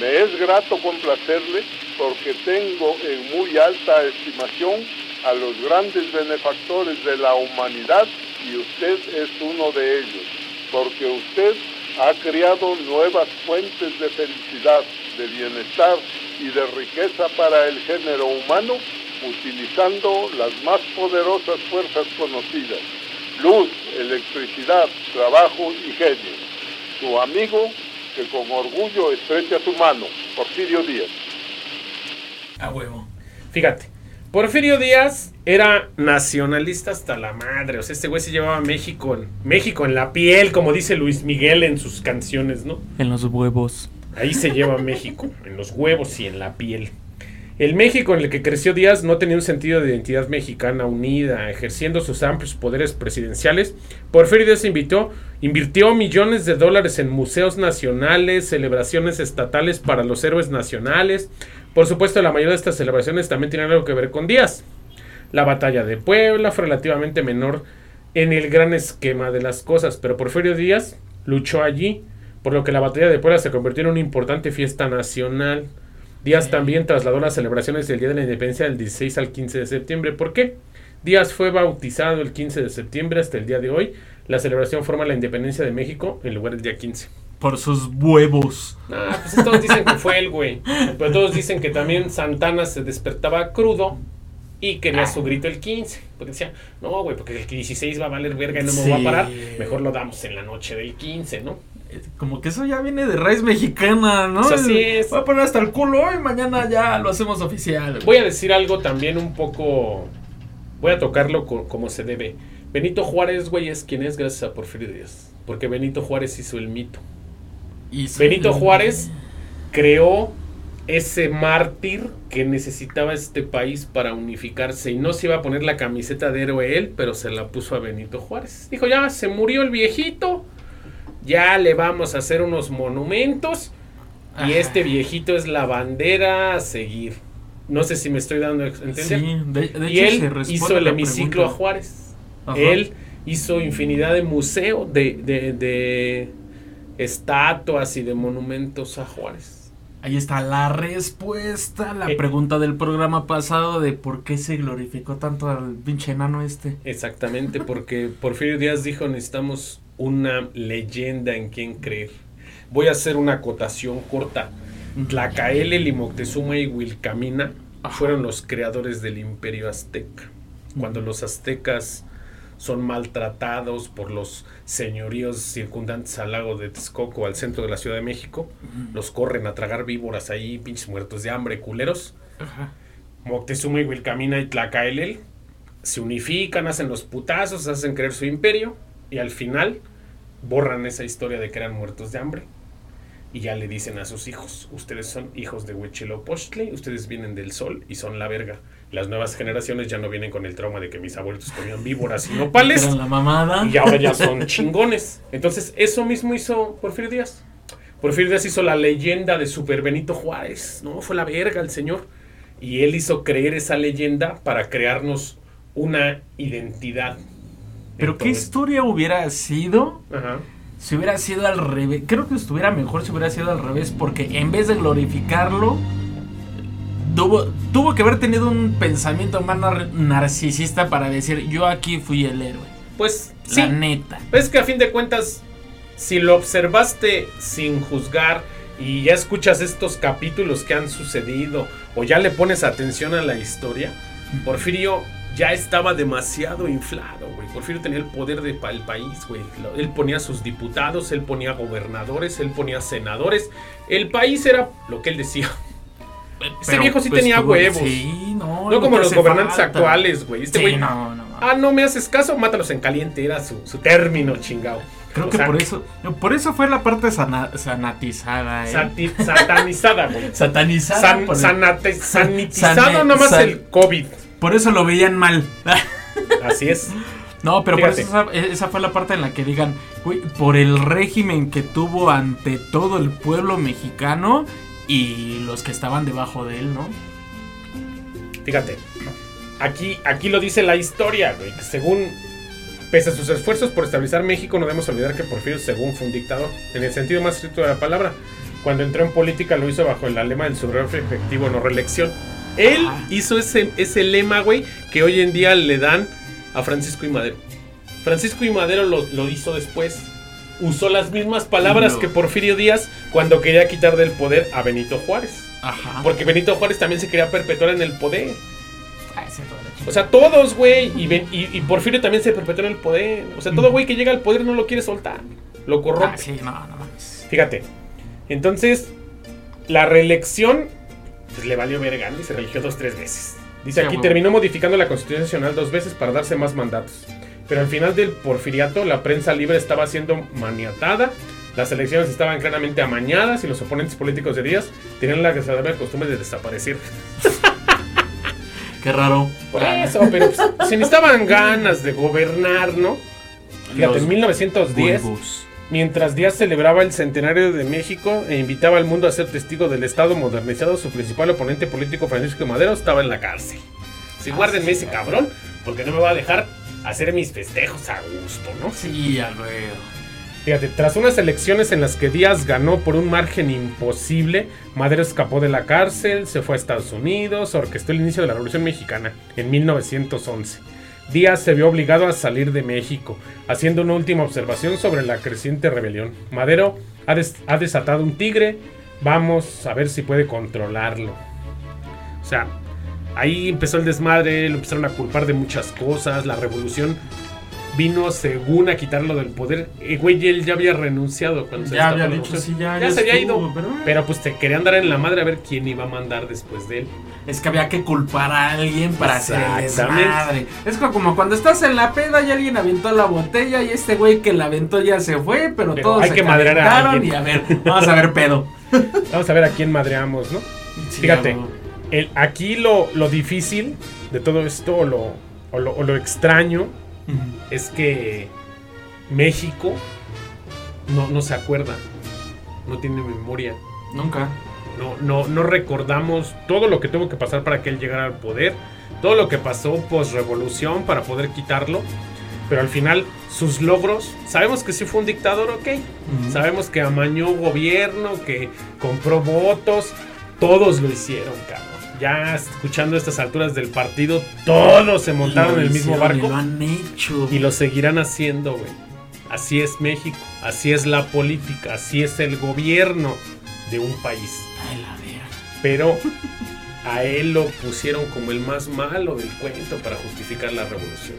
Me es grato complacerle porque tengo en muy alta estimación a los grandes benefactores de la humanidad y usted es uno de ellos, porque usted ha creado nuevas fuentes de felicidad, de bienestar y de riqueza para el género humano, utilizando las más poderosas fuerzas conocidas, luz, electricidad, trabajo y genio. Su amigo que con orgullo estrecha su mano, Porfirio Díaz. A huevo. Fíjate, Porfirio Díaz era nacionalista hasta la madre. O sea, este güey se llevaba México en, México en la piel, como dice Luis Miguel en sus canciones, ¿no? En los huevos. Ahí se lleva México, en los huevos y en la piel. El México en el que creció Díaz no tenía un sentido de identidad mexicana unida, ejerciendo sus amplios poderes presidenciales. Porfirio Díaz invitó, invirtió millones de dólares en museos nacionales, celebraciones estatales para los héroes nacionales. Por supuesto, la mayoría de estas celebraciones también tienen algo que ver con Díaz. La batalla de Puebla fue relativamente menor en el gran esquema de las cosas, pero Porfirio Díaz luchó allí, por lo que la batalla de Puebla se convirtió en una importante fiesta nacional. Díaz también trasladó las celebraciones del Día de la Independencia del 16 al 15 de septiembre. ¿Por qué? Díaz fue bautizado el 15 de septiembre hasta el día de hoy. La celebración forma la independencia de México en lugar del día 15. Por sus huevos. Ah, pues todos dicen que fue él, güey. Pero todos dicen que también Santana se despertaba crudo y quería su grito el 15. Porque decía, no, güey, porque el 16 va a valer verga y no me voy Sí. a parar. Mejor lo damos en la noche del 15, ¿no? Eh, como que eso ya viene de raíz mexicana, ¿no? Pues así es. Voy a poner hasta el culo y mañana ya lo hacemos oficial. güey. Voy a decir algo también un poco. Voy a tocarlo co- como se debe. Benito Juárez, güey, es quien es gracias a Porfirio Díaz. Porque Benito Juárez hizo el mito. Sí, Benito Juárez creó ese mártir que necesitaba este país para unificarse y no se iba a poner la camiseta de héroe él, pero se la puso a Benito Juárez. Dijo, ya se murió el viejito, ya le vamos a hacer unos monumentos y este viejito es la bandera a seguir. No sé si me estoy dando a entender. Sí, de, de y hecho él hizo el hemiciclo a. Juárez. Ajá. Él hizo infinidad de museos, de, de, de estatuas y de monumentos a Juárez. Ahí está la respuesta a la Eh. pregunta del programa pasado de por qué se glorificó tanto al pinche enano este. Exactamente, porque Porfirio Díaz dijo necesitamos una leyenda en quien creer. Voy a hacer una acotación corta. Tlacaelel y Moctezuma y Wilcamina fueron los creadores del imperio azteca. Cuando los aztecas son maltratados por los señoríos circundantes al lago de Texcoco, al centro de la Ciudad de México, los corren a tragar víboras ahí, pinches muertos de hambre, culeros. Ajá. Moctezuma y Wilcamina y Tlacaelel se unifican, hacen los putazos, hacen creer su imperio y al final borran esa historia de que eran muertos de hambre y ya le dicen a sus hijos, ustedes son hijos de Huitzilopochtli, ustedes vienen del sol y son la verga. Las nuevas generaciones ya no vienen con el trauma de que mis abuelos comían víboras y nopales la mamada. y ahora ya son chingones. Entonces, eso mismo hizo Porfirio Díaz. Porfirio Díaz hizo la leyenda de Super Benito Juárez, ¿no? Fue la verga el señor. Y él hizo creer esa leyenda para crearnos una identidad. Pero qué historia hubiera sido Ajá. si hubiera sido al revés. Creo que estuviera mejor si hubiera sido al revés porque en vez de glorificarlo tuvo, tuvo que haber tenido un pensamiento más nar- narcisista para decir yo aquí fui el héroe. Pues sí, La neta. Es que a fin de cuentas, si lo observaste sin juzgar y ya escuchas estos capítulos que han sucedido o ya le pones atención a la historia, Porfirio ya estaba demasiado inflado, güey. Porfirio tenía el poder del país, güey. Él ponía sus diputados, él ponía gobernadores, él ponía senadores. El país era lo que él decía. Este Pero, viejo sí pues, tenía huevos. Sí, no. No como los gobernantes falta. actuales, güey. Este Sí, güey, no, no, no. ah, no me haces caso, mátalos en caliente. Era su, su término, chingado. Creo O que sea, por eso, por eso fue la parte sana- sanatizada, ¿eh? Sati- satanizada, güey. Satanizada. San, sanate- sanitizado nomás san- el COVID. Por eso lo veían mal. Así es. No, pero por eso esa, esa fue la parte en la que digan, güey, por el régimen que tuvo ante todo el pueblo mexicano y los que estaban debajo de él, ¿no? Fíjate. Aquí, aquí lo dice la historia, güey. que según. Pese a sus esfuerzos por estabilizar México, no debemos olvidar que Porfirio, según fue un dictador, en el sentido más estricto de la palabra. Cuando entró en política lo hizo bajo el lema del sufragio efectivo, no reelección. Él Ah. hizo ese, ese lema, güey, que hoy en día le dan a Francisco y Madero. Francisco y Madero lo, lo hizo después. Usó las mismas palabras No. que Porfirio Díaz cuando quería quitar del poder a Benito Juárez. Ajá. Porque Benito Juárez también se quería perpetuar en el poder. Ah, ese O sea, todos, güey. Y, Ben- y, y Porfirio también se perpetuó en el poder. O sea, todo güey que llega al poder no lo quiere soltar. Lo corrompe. Ah, sí, no, no. Fíjate. Entonces, la reelección pues, le valió verga, ¿no? Y se religió dos, tres veces. Dice Sí, aquí, terminó modificando la Constitución Nacional dos veces para darse más mandatos. Pero al final del porfiriato, la prensa libre estaba siendo maniatada. Las elecciones estaban claramente amañadas y los oponentes políticos de Díaz tenían la desagradable costumbre de desaparecer. Qué raro. Por eso, pero pues, se necesitaban ganas de gobernar, ¿no? Fíjate, en 1910, huevos. Mientras Díaz celebraba el centenario de México e invitaba al mundo a ser testigo del Estado modernizado, su principal oponente político, Francisco de Madero, estaba en la cárcel. Si Ah, guárdenme sí, ese cabrón, porque no me va a dejar hacer mis festejos a gusto, ¿no? Sí, a luego. Fíjate, tras unas elecciones en las que Díaz ganó por un margen imposible, Madero escapó de la cárcel, se fue a Estados Unidos, orquestó el inicio de la Revolución Mexicana en 1911. Díaz se vio obligado a salir de México, haciendo una última observación sobre la creciente rebelión. Madero ha, des- ha desatado un tigre, vamos a ver si puede controlarlo. O sea, ahí empezó el desmadre, lo empezaron a culpar de muchas cosas, la revolución vino según a quitarlo del poder. Y güey, él ya había renunciado cuando se Ya destapó había dicho, sí, ya, ya ya se había ido. pero- Pero pues te querían dar en la madre a ver quién iba a mandar después de él. Es que había que culpar a alguien para hacer el desmadre. Es co- como cuando estás en la peda y alguien aventó la botella y este güey que la aventó ya se fue, pero, Pero todos hay se que madrear a alguien. y a ver, vamos a ver pedo. Vamos a ver a quién madreamos, ¿no? Sí, Fíjate, el, aquí lo, lo difícil de todo esto, o lo, o lo, o lo extraño, Es que México no, no se acuerda, no tiene memoria. Nunca. No, no, no recordamos todo lo que tuvo que pasar para que él llegara al poder, todo lo que pasó post revolución para poder quitarlo, pero al final sus logros, sabemos que sí fue un dictador, ok, sabemos que amañó gobierno, que compró votos, todos lo hicieron, cabrón. Ya escuchando estas alturas del partido, todos se montaron en el mismo hicieron y barco Lo han hecho. y lo seguirán haciendo, güey. Así es México, así es la política, así es el gobierno de un país. Ay, la verga. Pero a él lo pusieron como el más malo del cuento para justificar la revolución.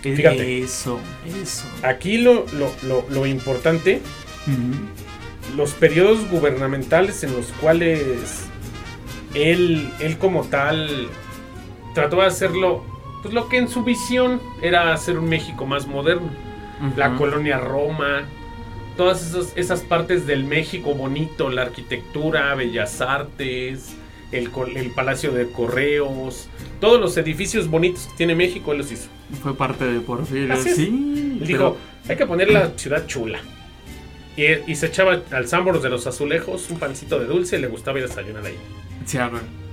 Fíjate. Eso, eso. Aquí lo, lo, lo- lo importante, los periodos gubernamentales en los cuales él, él como tal trató de hacerlo, pues lo que en su visión era hacer un México más moderno. La colonia Roma, todas esas, esas partes del México bonito, la arquitectura, bellas artes, el, el Palacio de Correos, todos los edificios bonitos que tiene México, él los hizo. Fue parte de Porfirio, sí. Él pero- dijo, hay que poner la ciudad chula. Y, y se echaba al Sambors de los Azulejos un pancito de dulce y le gustaba ir a desayunar ahí.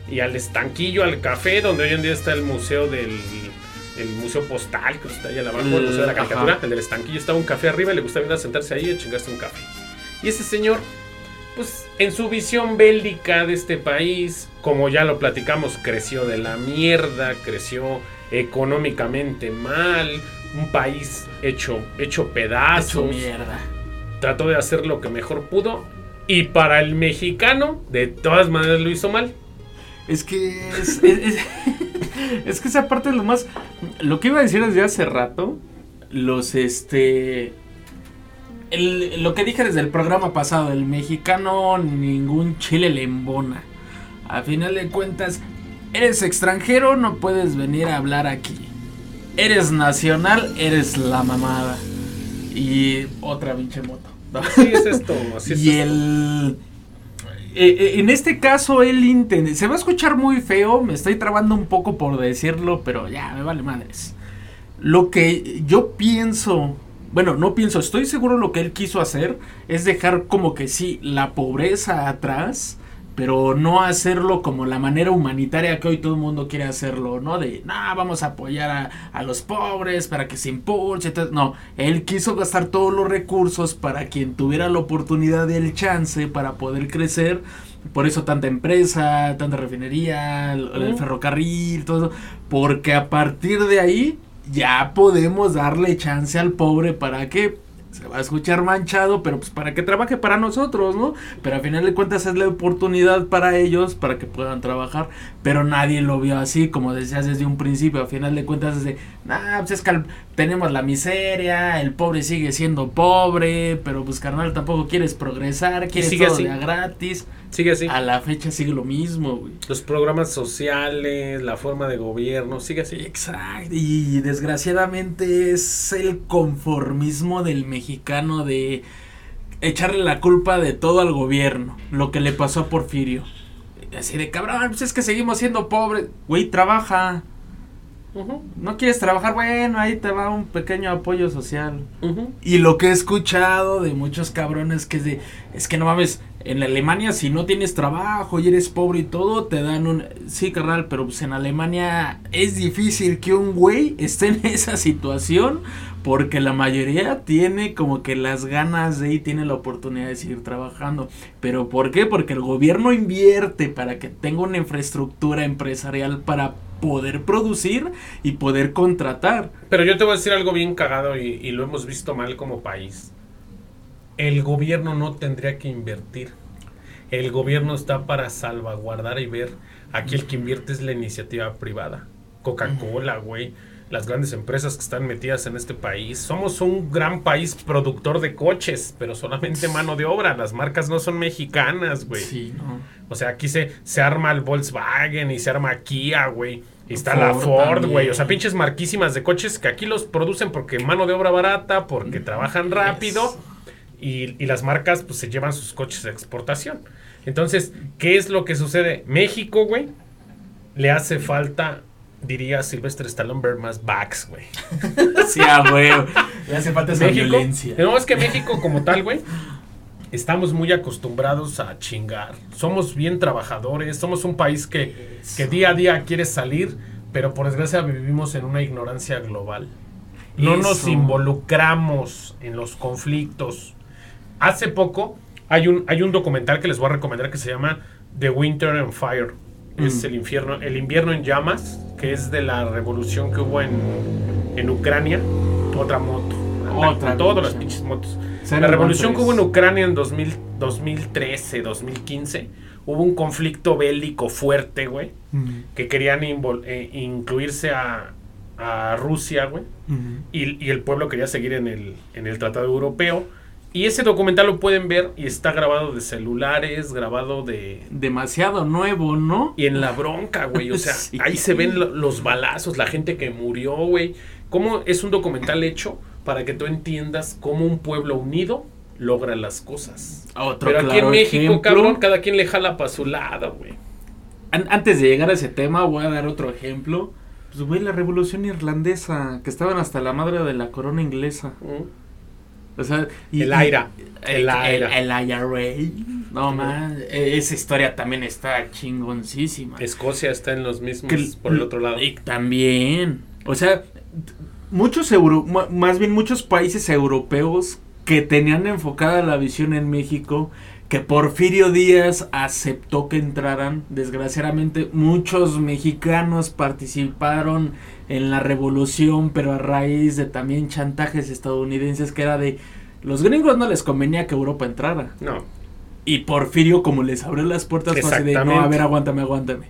Y al estanquillo, al café, donde hoy en día está el museo del el museo postal, que está ahí abajo, el museo de la Ajá. caricatura, el del estanquillo, estaba un café arriba y le gustaba ir a sentarse ahí y a chingarse un café. Y ese señor, pues en su visión bélica de este país, como ya lo platicamos, creció de la mierda, creció económicamente mal, un país hecho, hecho Hecho pedazos, mierda. trató de hacer lo que mejor pudo. Y para el mexicano, de todas maneras lo hizo mal. Es que es, es, que esa parte es lo más. Lo que iba a decir desde hace rato. Los este. el- lo que dije desde el programa pasado. El mexicano ningún chile le embona. A final de cuentas. Eres extranjero, no puedes venir a hablar aquí. Eres nacional, eres la mamada. Y otra pinche moto. Así es esto, así es y esto. el. eh, eh, en este caso, él intenta. Se va a escuchar muy feo, me estoy trabando un poco por decirlo, pero ya, me vale madres. Lo que yo pienso. Bueno, no pienso, estoy seguro lo que él quiso hacer es dejar como que sí, la pobreza atrás, pero no hacerlo como la manera humanitaria que hoy todo el mundo quiere hacerlo, ¿no? De, nah, vamos a apoyar a, a los pobres para que se impulse. entonces, no, él quiso gastar todos los recursos para quien tuviera la oportunidad y el chance para poder crecer. Por eso tanta empresa, tanta refinería, el, el ferrocarril, todo eso. Porque a partir de ahí ya podemos darle chance al pobre para que se va a escuchar manchado, pero pues para que trabaje para nosotros, ¿no? Pero al final de cuentas es la oportunidad para ellos para que puedan trabajar, pero nadie lo vio así, como decías desde un principio, al final de cuentas es de, nah, pues es que tenemos la miseria, el pobre sigue siendo pobre, pero pues carnal tampoco quieres progresar, quieres todo así. de a gratis. Sigue así. A la fecha sigue lo mismo, güey. Los programas sociales, la forma de gobierno, sigue así. Exacto, y desgraciadamente es el conformismo del mexicano de echarle la culpa de todo al gobierno, lo que le pasó a Porfirio. Así de cabrón, pues es que seguimos siendo pobres. Güey, trabaja. No quieres trabajar, bueno, ahí te va un pequeño apoyo social. Y lo que he escuchado de muchos cabrones que es de, es que no mames, en Alemania si no tienes trabajo y eres pobre y todo, te dan un... Sí, carnal, pero pues en Alemania es difícil que un güey esté en esa situación porque la mayoría tiene como que las ganas de y tiene la oportunidad de seguir trabajando. ¿Pero por qué? Porque el gobierno invierte para que tenga una infraestructura empresarial para poder producir y poder contratar. Pero yo te voy a decir algo bien cagado y, y lo hemos visto mal como país. El gobierno no tendría que invertir. El gobierno está para salvaguardar y ver. Aquí el que invierte es la iniciativa privada. Coca-Cola, güey. las grandes empresas que están metidas en este país. Somos un gran país productor de coches, pero solamente mano de obra. Las marcas no son mexicanas, güey. Sí, no. O sea, aquí se, se arma el Volkswagen y se arma Kia, güey. Y está la Ford güey. O sea, pinches marquísimas de coches que aquí los producen porque mano de obra barata, porque trabajan rápido. Y, y las marcas, pues, se llevan sus coches de exportación. Entonces, ¿qué es lo que sucede? México, güey, le hace falta, diría Silvestre Stallone, ver más backs, güey. Sí, ah, güey. Le hace falta esa México. violencia. No, es que México como tal, güey, estamos muy acostumbrados a chingar. Somos bien trabajadores, somos un país que, que día a día quiere salir, pero por desgracia vivimos en una ignorancia global. No nos involucramos en los conflictos. Hace poco hay un, hay un documental que les voy a recomendar que se llama The Winter and Fire. Es Mm. el infierno, el invierno en llamas, que es de la revolución que hubo en, en Ucrania. Otra moto. Otra todas las pinche. pinches motos. La revolución que hubo en Ucrania en 2000, 2013, 2015, hubo un conflicto bélico fuerte, güey, Ujú, que querían eh, incluirse a, a Rusia, güey, ujú. y, y el pueblo quería seguir en el, en el Tratado Europeo. Y ese documental lo pueden ver y está grabado de celulares, grabado de... Demasiado nuevo, ¿no? Y en la bronca, güey. O sea, Sí. ahí se ven lo- los balazos, la gente que murió, güey. Cómo es un documental hecho para que tú entiendas cómo un pueblo unido logra las cosas. Otro Pero aquí en México, ejemplo. cabrón, cada quien le jala para su lado, güey. An- antes de llegar a ese tema, voy a dar otro ejemplo. Pues, güey, la revolución irlandesa, que estaban hasta la madre de la corona inglesa. ¿Mm? O sea, y- El AIRA. El, El el, el IRA. No, man, e- esa historia también está chingoncísima. Escocia está en los mismos Que- por el otro lado. Y también. O sea, muchos euro, más bien muchos países europeos que tenían enfocada la visión en México, que Porfirio Díaz aceptó que entraran. Desgraciadamente, muchos mexicanos participaron en la revolución, pero a raíz de también chantajes estadounidenses que era de los gringos no les convenía que Europa entrara. No, Y Porfirio, como les abrió las puertas, fue así de, no, a ver, aguántame, aguántame.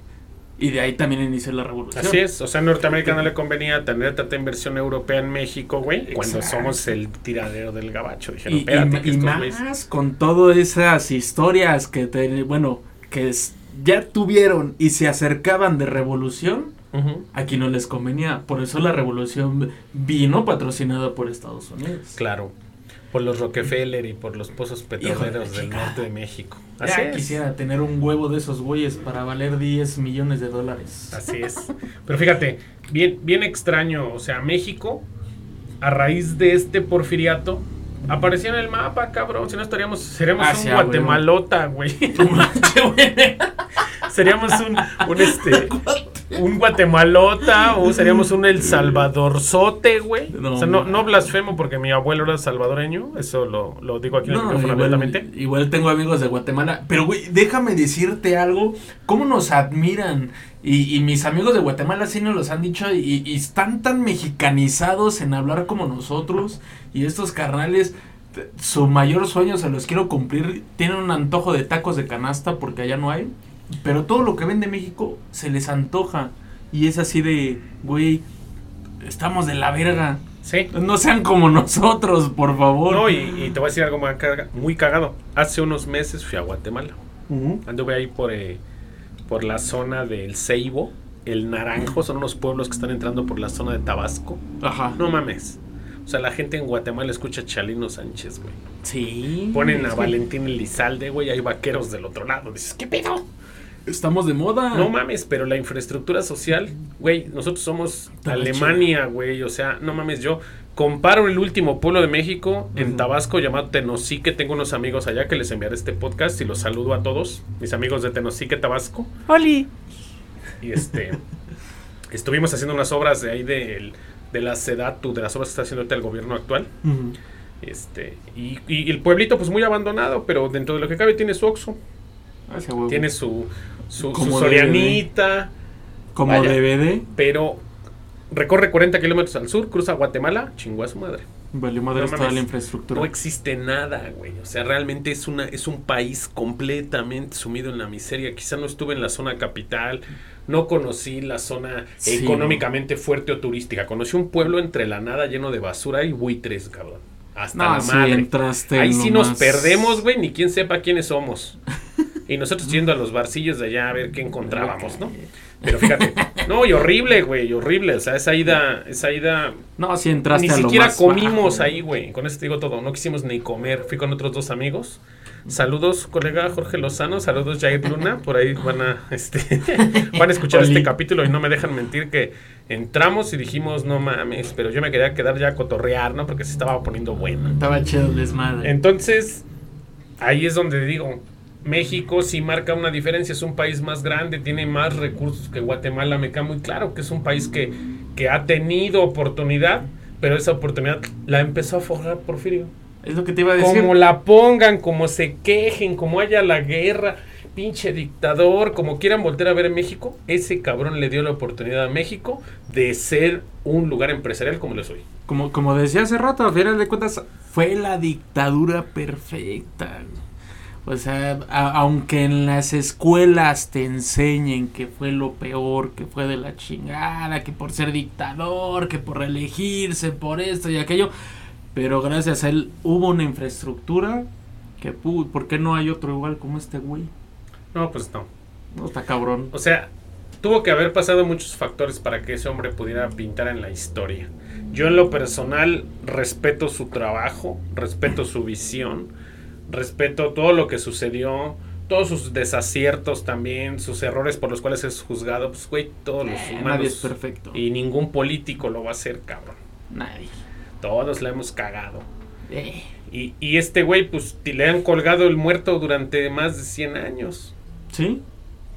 Y de ahí también inició la revolución. así es. O sea, a Norteamérica no le convenía tener tanta inversión europea en México, güey, cuando somos el tiradero del gabacho. Dijeron, Y, espérate, que y más con todas esas historias que, te, bueno, que es- ya tuvieron y se acercaban de revolución, Ujú. aquí no les convenía. Por eso la revolución vino patrocinada por Estados Unidos. Claro. Por los Rockefeller y por los pozos de petroleros del norte de México. Ya Así es. quisiera tener un huevo de esos güeyes para valer 10 millones de dólares. Así es. Pero fíjate, bien, bien extraño. O sea, México, a raíz de este porfiriato, apareció en el mapa, cabrón. Si no estaríamos, seríamos Ah, un guatemalota, güey. seríamos un, un este, un guatemalota o seríamos un El Salvadorzote, güey. No, o sea, no, no blasfemo porque mi abuelo era salvadoreño. Eso lo, lo digo aquí en el No, igual, igual tengo amigos de Guatemala. Pero, güey, déjame decirte algo. ¿Cómo nos admiran? Y, y mis amigos de Guatemala sí nos los han dicho. Y, y están tan mexicanizados en hablar como nosotros. Y estos carnales, su mayor sueño se los quiero cumplir. Tienen un antojo de tacos de canasta porque allá no hay. Pero todo lo que ven de México se les antoja. Y es así de, güey, estamos de la verga. Sí. No sean como nosotros, por favor. No, y, y te voy a decir algo muy caga- muy cagado. Hace unos meses fui a Guatemala. Ujú. Anduve ahí por, eh, por la zona del Ceibo, el Naranjo, son unos pueblos que están entrando por la zona de Tabasco. Ajá. No mames. O sea, la gente en Guatemala escucha a Chalino Sánchez, güey. Sí. Ponen a Valentín Elizalde, güey, hay vaqueros del otro lado. Dices, ¿qué pedo? Estamos de moda. No mames, pero la infraestructura social, güey, nosotros somos Alemania, güey. O sea, no mames, yo comparo el último pueblo de México en. Tabasco llamado Tenosique. Tengo unos amigos allá que les enviaré este podcast y los saludo a todos, mis amigos de Tenosique, Tabasco. Oli. Y este, estuvimos haciendo unas obras de ahí del- de, la SEDATU, de las obras que está haciendo ahorita el gobierno actual. Este, y, y el pueblito, pues muy abandonado, pero dentro de lo que cabe tiene su Oxxo, tiene su, su, su Como Sorianita, Como Vaya. DVD. pero recorre 40 kilómetros al sur, cruza Guatemala, chingó a su madre. Valió madre No toda la infraestructura. No existe nada, güey. O sea, realmente es una es un país completamente sumido en la miseria. Quizá no estuve en la zona capital, no conocí la zona Sí. económicamente fuerte o turística. Conocí un pueblo entre la nada lleno de basura y buitres, cabrón. Hasta No, la madre. Ahí sí nos perdemos, güey, ni quién sepa quiénes somos. Y nosotros yendo a los barcillos de allá a ver qué encontrábamos, ¿no? Pero fíjate, no, y horrible, güey, horrible. O sea, esa ida, esa ida No, sí entraste ni a lo siquiera más comimos bajo. ahí, güey. Con eso te digo todo. No quisimos ni comer. Fui con otros dos amigos. Saludos, colega Jorge Lozano. Saludos, Jair Luna. Por ahí van a, este, van a escuchar este capítulo y no me dejan mentir que entramos y dijimos, no mames, pero yo me quería quedar ya a cotorrear, ¿no? Porque se estaba poniendo bueno. Estaba chido el desmadre. Entonces, ahí es donde digo, México sí marca una diferencia, es un país más grande, tiene más recursos que Guatemala, me queda muy claro que es un país que, que ha tenido oportunidad, pero esa oportunidad la empezó a forjar Porfirio. Es lo que te iba a decir. Como la pongan, como se quejen, como haya la guerra, pinche dictador, como quieran voltear a ver en México, ese cabrón le dio la oportunidad a México de ser un lugar empresarial como lo es hoy. Como, como decía hace rato, a final de cuentas, fue la dictadura perfecta. O sea, a- aunque en las escuelas te enseñen que fue lo peor, que fue de la chingada, que por ser dictador, que por elegirse, por esto y aquello, pero gracias a él hubo una infraestructura que, pu- ¿por qué no hay otro igual como este güey? No, pues no. No, está cabrón. O sea, tuvo que haber pasado muchos factores para que ese hombre pudiera pintar en la historia. Yo en lo personal respeto su trabajo, respeto su visión, respeto todo lo que sucedió, todos sus desaciertos también, sus errores por los cuales es juzgado. Pues, güey, todos los Eh, humanos. nadie es perfecto. Y ningún político lo va a hacer, cabrón. Nadie. Todos la hemos cagado. Eh, Y, y este güey, pues le han colgado el muerto durante más de 100 años. ¿Sí?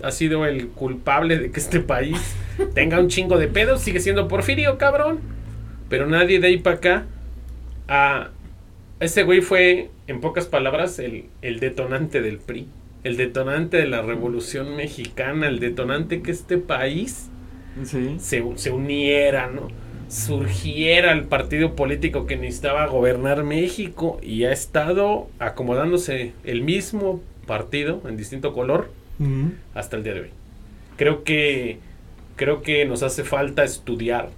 ha sido el culpable de que este país tenga un chingo de pedos, sigue siendo Porfirio, cabrón. Pero nadie de ahí para acá. A ese güey fue, en pocas palabras, el, el detonante del PRI. El detonante de la revolución mexicana. El detonante que este país Sí. se, se uniera, ¿no? Surgiera el partido político que necesitaba gobernar México. Y ha estado acomodándose el mismo partido en distinto color hasta el día de hoy. Creo que creo que nos hace falta estudiar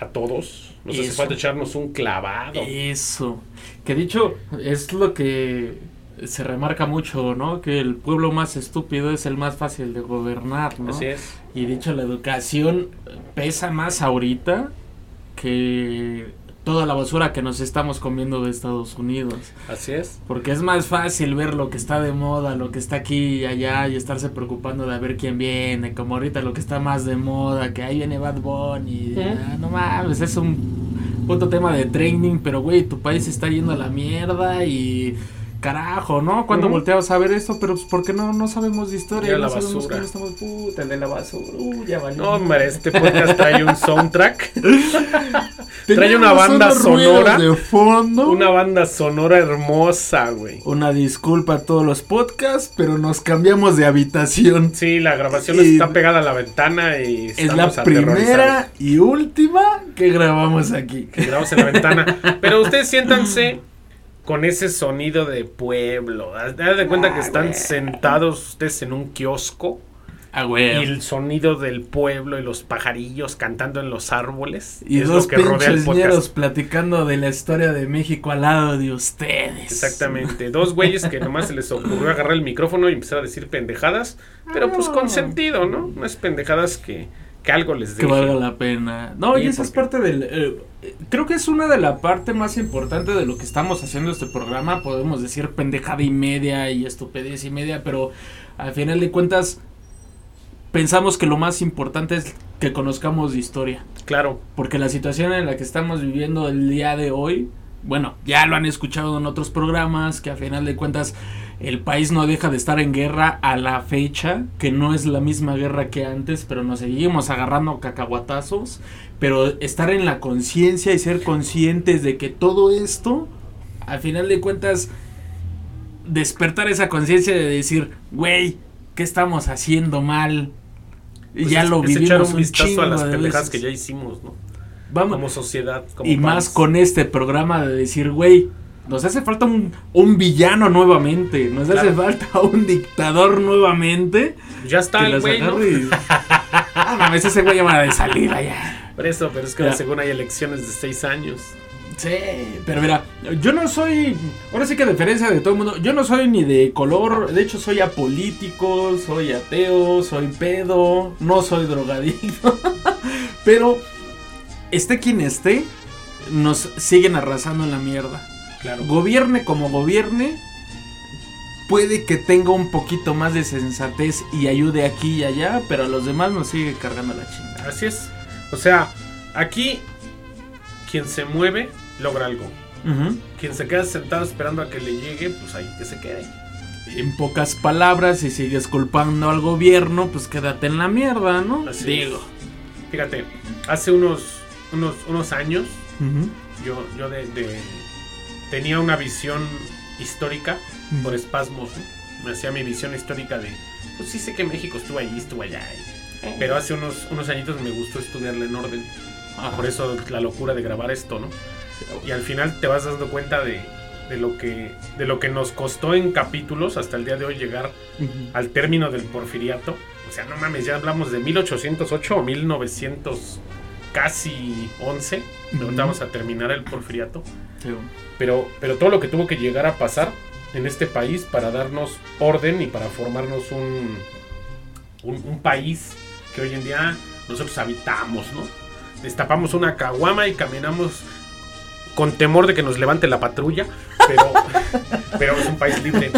a todos. Nos hace Eso. falta echarnos un clavado. Eso. Que dicho, es lo que se remarca mucho, ¿no? Que el pueblo más estúpido es el más fácil de gobernar, ¿no? Así es. Y dicho, la educación pesa más ahorita que toda la basura que nos estamos comiendo de Estados Unidos. Así es. Porque es más fácil ver lo que está de moda, lo que está aquí y allá y estarse preocupando de ver quién viene, como ahorita lo que está más de moda, que ahí viene Bad Bunny. Ah, no mames, es un puto tema de training, pero güey, tu país está yendo a la mierda y carajo, ¿no? Cuando Ujú. volteabas a ver esto, pero pues porque no, no sabemos de historia, Ya no la sabemos basura. cómo estamos, puta, el de la basura, uh, ya valió. No, hombre, este podcast trae un soundtrack. Trae una banda sonora. de fondo. Una banda sonora hermosa, güey. Una disculpa a todos los podcasts, pero nos cambiamos de habitación. Sí, la grabación Y- está pegada a la ventana y Es la estamos aterrorizados. primera y última que grabamos aquí. que grabamos en la ventana. Pero ustedes siéntanse con ese sonido de pueblo. Haz de cuenta que Ah, están güey. sentados ustedes en un kiosco Ah, y güey. el sonido del pueblo y los pajarillos cantando en los árboles Y es dos lo que rodea el pinches podcast. ñeros platicando de la historia de México al lado de ustedes. Exactamente, dos güeyes que nomás se les ocurrió agarrar el micrófono y empezar a decir pendejadas, pero pues con Ah. sentido, ¿no? No es pendejadas que, que algo les Que deje. valga la pena. No, Sí, y esa es parte del... eh, eh, creo que es una de la parte más importante de lo que estamos haciendo este programa. Podemos decir pendejada y media y estupidez y media, pero al final de cuentas pensamos que lo más importante es que conozcamos de historia. Claro, Porque la situación en la que estamos viviendo el día de hoy, bueno, ya lo han escuchado en otros programas, que a final de cuentas el país no deja de estar en guerra a la fecha, que no es la misma guerra que antes, pero nos seguimos agarrando cacahuatazos. Pero estar en la conciencia y ser conscientes de que todo esto, al final de cuentas, despertar esa conciencia de decir, güey, ¿qué estamos haciendo mal? Pues ya es- lo es echar vivimos un un vistazo a las veces. que ya hicimos, ¿no? Vamos, Como sociedad, como y más con este programa de decir, güey, nos hace falta un, un villano nuevamente, nos hace falta un dictador nuevamente. Ya está el güey, ¿no? y- Ah, mames, ese güey ya va de salida ya. Por eso, pero es que Ya. según hay elecciones de seis años. Sí, pero mira, yo no soy. Ahora sí que a diferencia de todo el mundo, yo no soy ni de color. De hecho, soy apolítico, soy ateo, soy pedo, no soy drogadicto. pero, esté quien esté, nos siguen arrasando en la mierda. Claro. Gobierne como gobierne, puede que tenga un poquito más de sensatez y ayude aquí y allá, pero a los demás nos sigue cargando la chingada. Así es. O sea, aquí quien se mueve logra algo. Quien se queda sentado esperando a que le llegue, pues ahí que se quede. En pocas palabras, si sigues culpando al gobierno, pues quédate en la mierda, ¿no? Así Digo. es. Fíjate, hace unos, unos, unos años yo, yo de, de- tenía una visión histórica por espasmos. ¿no? Me hacía mi visión histórica de, pues sí sé que México estuvo ahí, estuvo allá. y- Pero hace unos, unos añitos me gustó estudiarla en orden. Por eso la locura de grabar esto, ¿no? Y al final te vas dando cuenta de, de lo que de lo que nos costó en capítulos hasta el día de hoy llegar al término del porfiriato. O sea, no mames, ya hablamos de 1808 o 1900 casi 11. Ujú. Ahorita Vamos a terminar el porfiriato. Sí. Pero, pero todo lo que tuvo que llegar a pasar en este país para darnos orden y para formarnos un, un, un país que hoy en día nosotros habitamos, ¿no? Destapamos una caguama y caminamos con temor de que nos levante la patrulla, pero, pero es un país libre.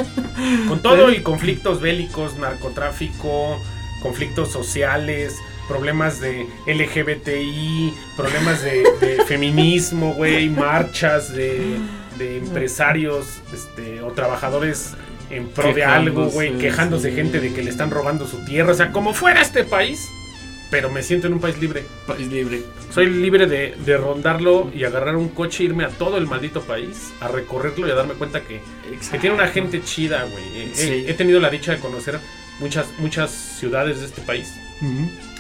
Con todo y conflictos bélicos, narcotráfico, conflictos sociales, problemas de LGBTI, problemas de, de feminismo, güey, marchas de, de empresarios este, o trabajadores en pro de algo, güey, Quejándose, quejándose sí. gente de que le están robando su tierra, o sea, como fuera este país, pero me siento en un país libre. País libre. Soy libre de, de rondarlo y agarrar un coche, irme a todo el maldito país, a recorrerlo y a darme cuenta que, que tiene una gente chida, güey. He- Sí. He, he tenido la dicha de conocer muchas, muchas ciudades de este país.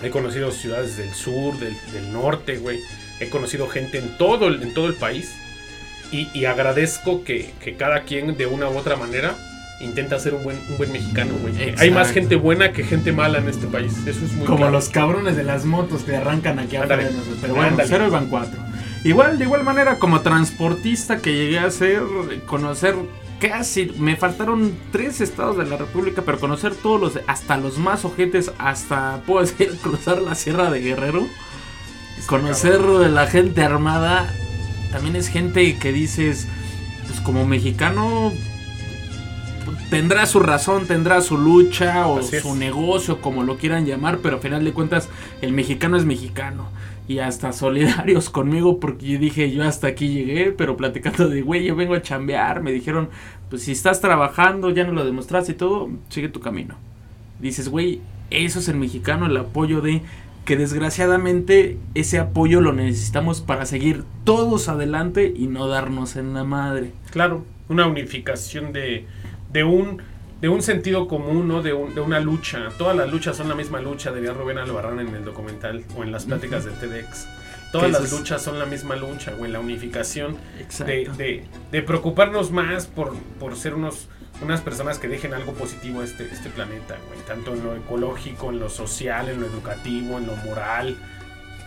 He conocido ciudades del sur, del, del norte, güey. He conocido gente en todo el, en todo el país. Y, y agradezco que, que cada quien, de una u otra manera, intenta ser un buen, un buen mexicano, güey. Hay más gente buena que gente mala en este país. Eso es muy Como claro. los cabrones de las motos que arrancan aquí afuera. de nosotros. Pero bueno, cero iban cuatro. Igual, de igual manera, como transportista que llegué a ser, conocer casi, me faltaron tres estados de la República, pero conocer todos los, hasta los más ojetes, hasta, puedo decir, cruzar la Sierra de Guerrero. Conocer de la gente armada, también es gente que dices, pues como mexicano, tendrá su razón, tendrá su lucha o Así es. su negocio, como lo quieran llamar, pero al final de cuentas el mexicano es mexicano. Y hasta solidarios conmigo porque yo dije, yo hasta aquí llegué, pero platicando de, güey, yo vengo a chambear, me dijeron, pues si estás trabajando, ya no lo demostraste y todo, sigue tu camino. Dices, güey, eso es el mexicano, el apoyo de que desgraciadamente ese apoyo lo necesitamos para seguir todos adelante y no darnos en la madre. Claro, una unificación de, de un de un sentido común, ¿no? De, un- de una lucha. Todas las luchas son la misma lucha, diría Rubén Albarrán en el documental o en las pláticas de TEDx. Todas las luchas son la misma lucha, güey, la unificación de, de, de preocuparnos más por, por ser unos unas personas que dejen algo positivo a este, este planeta, güey. Tanto en lo ecológico, en lo social, en lo educativo, en lo moral.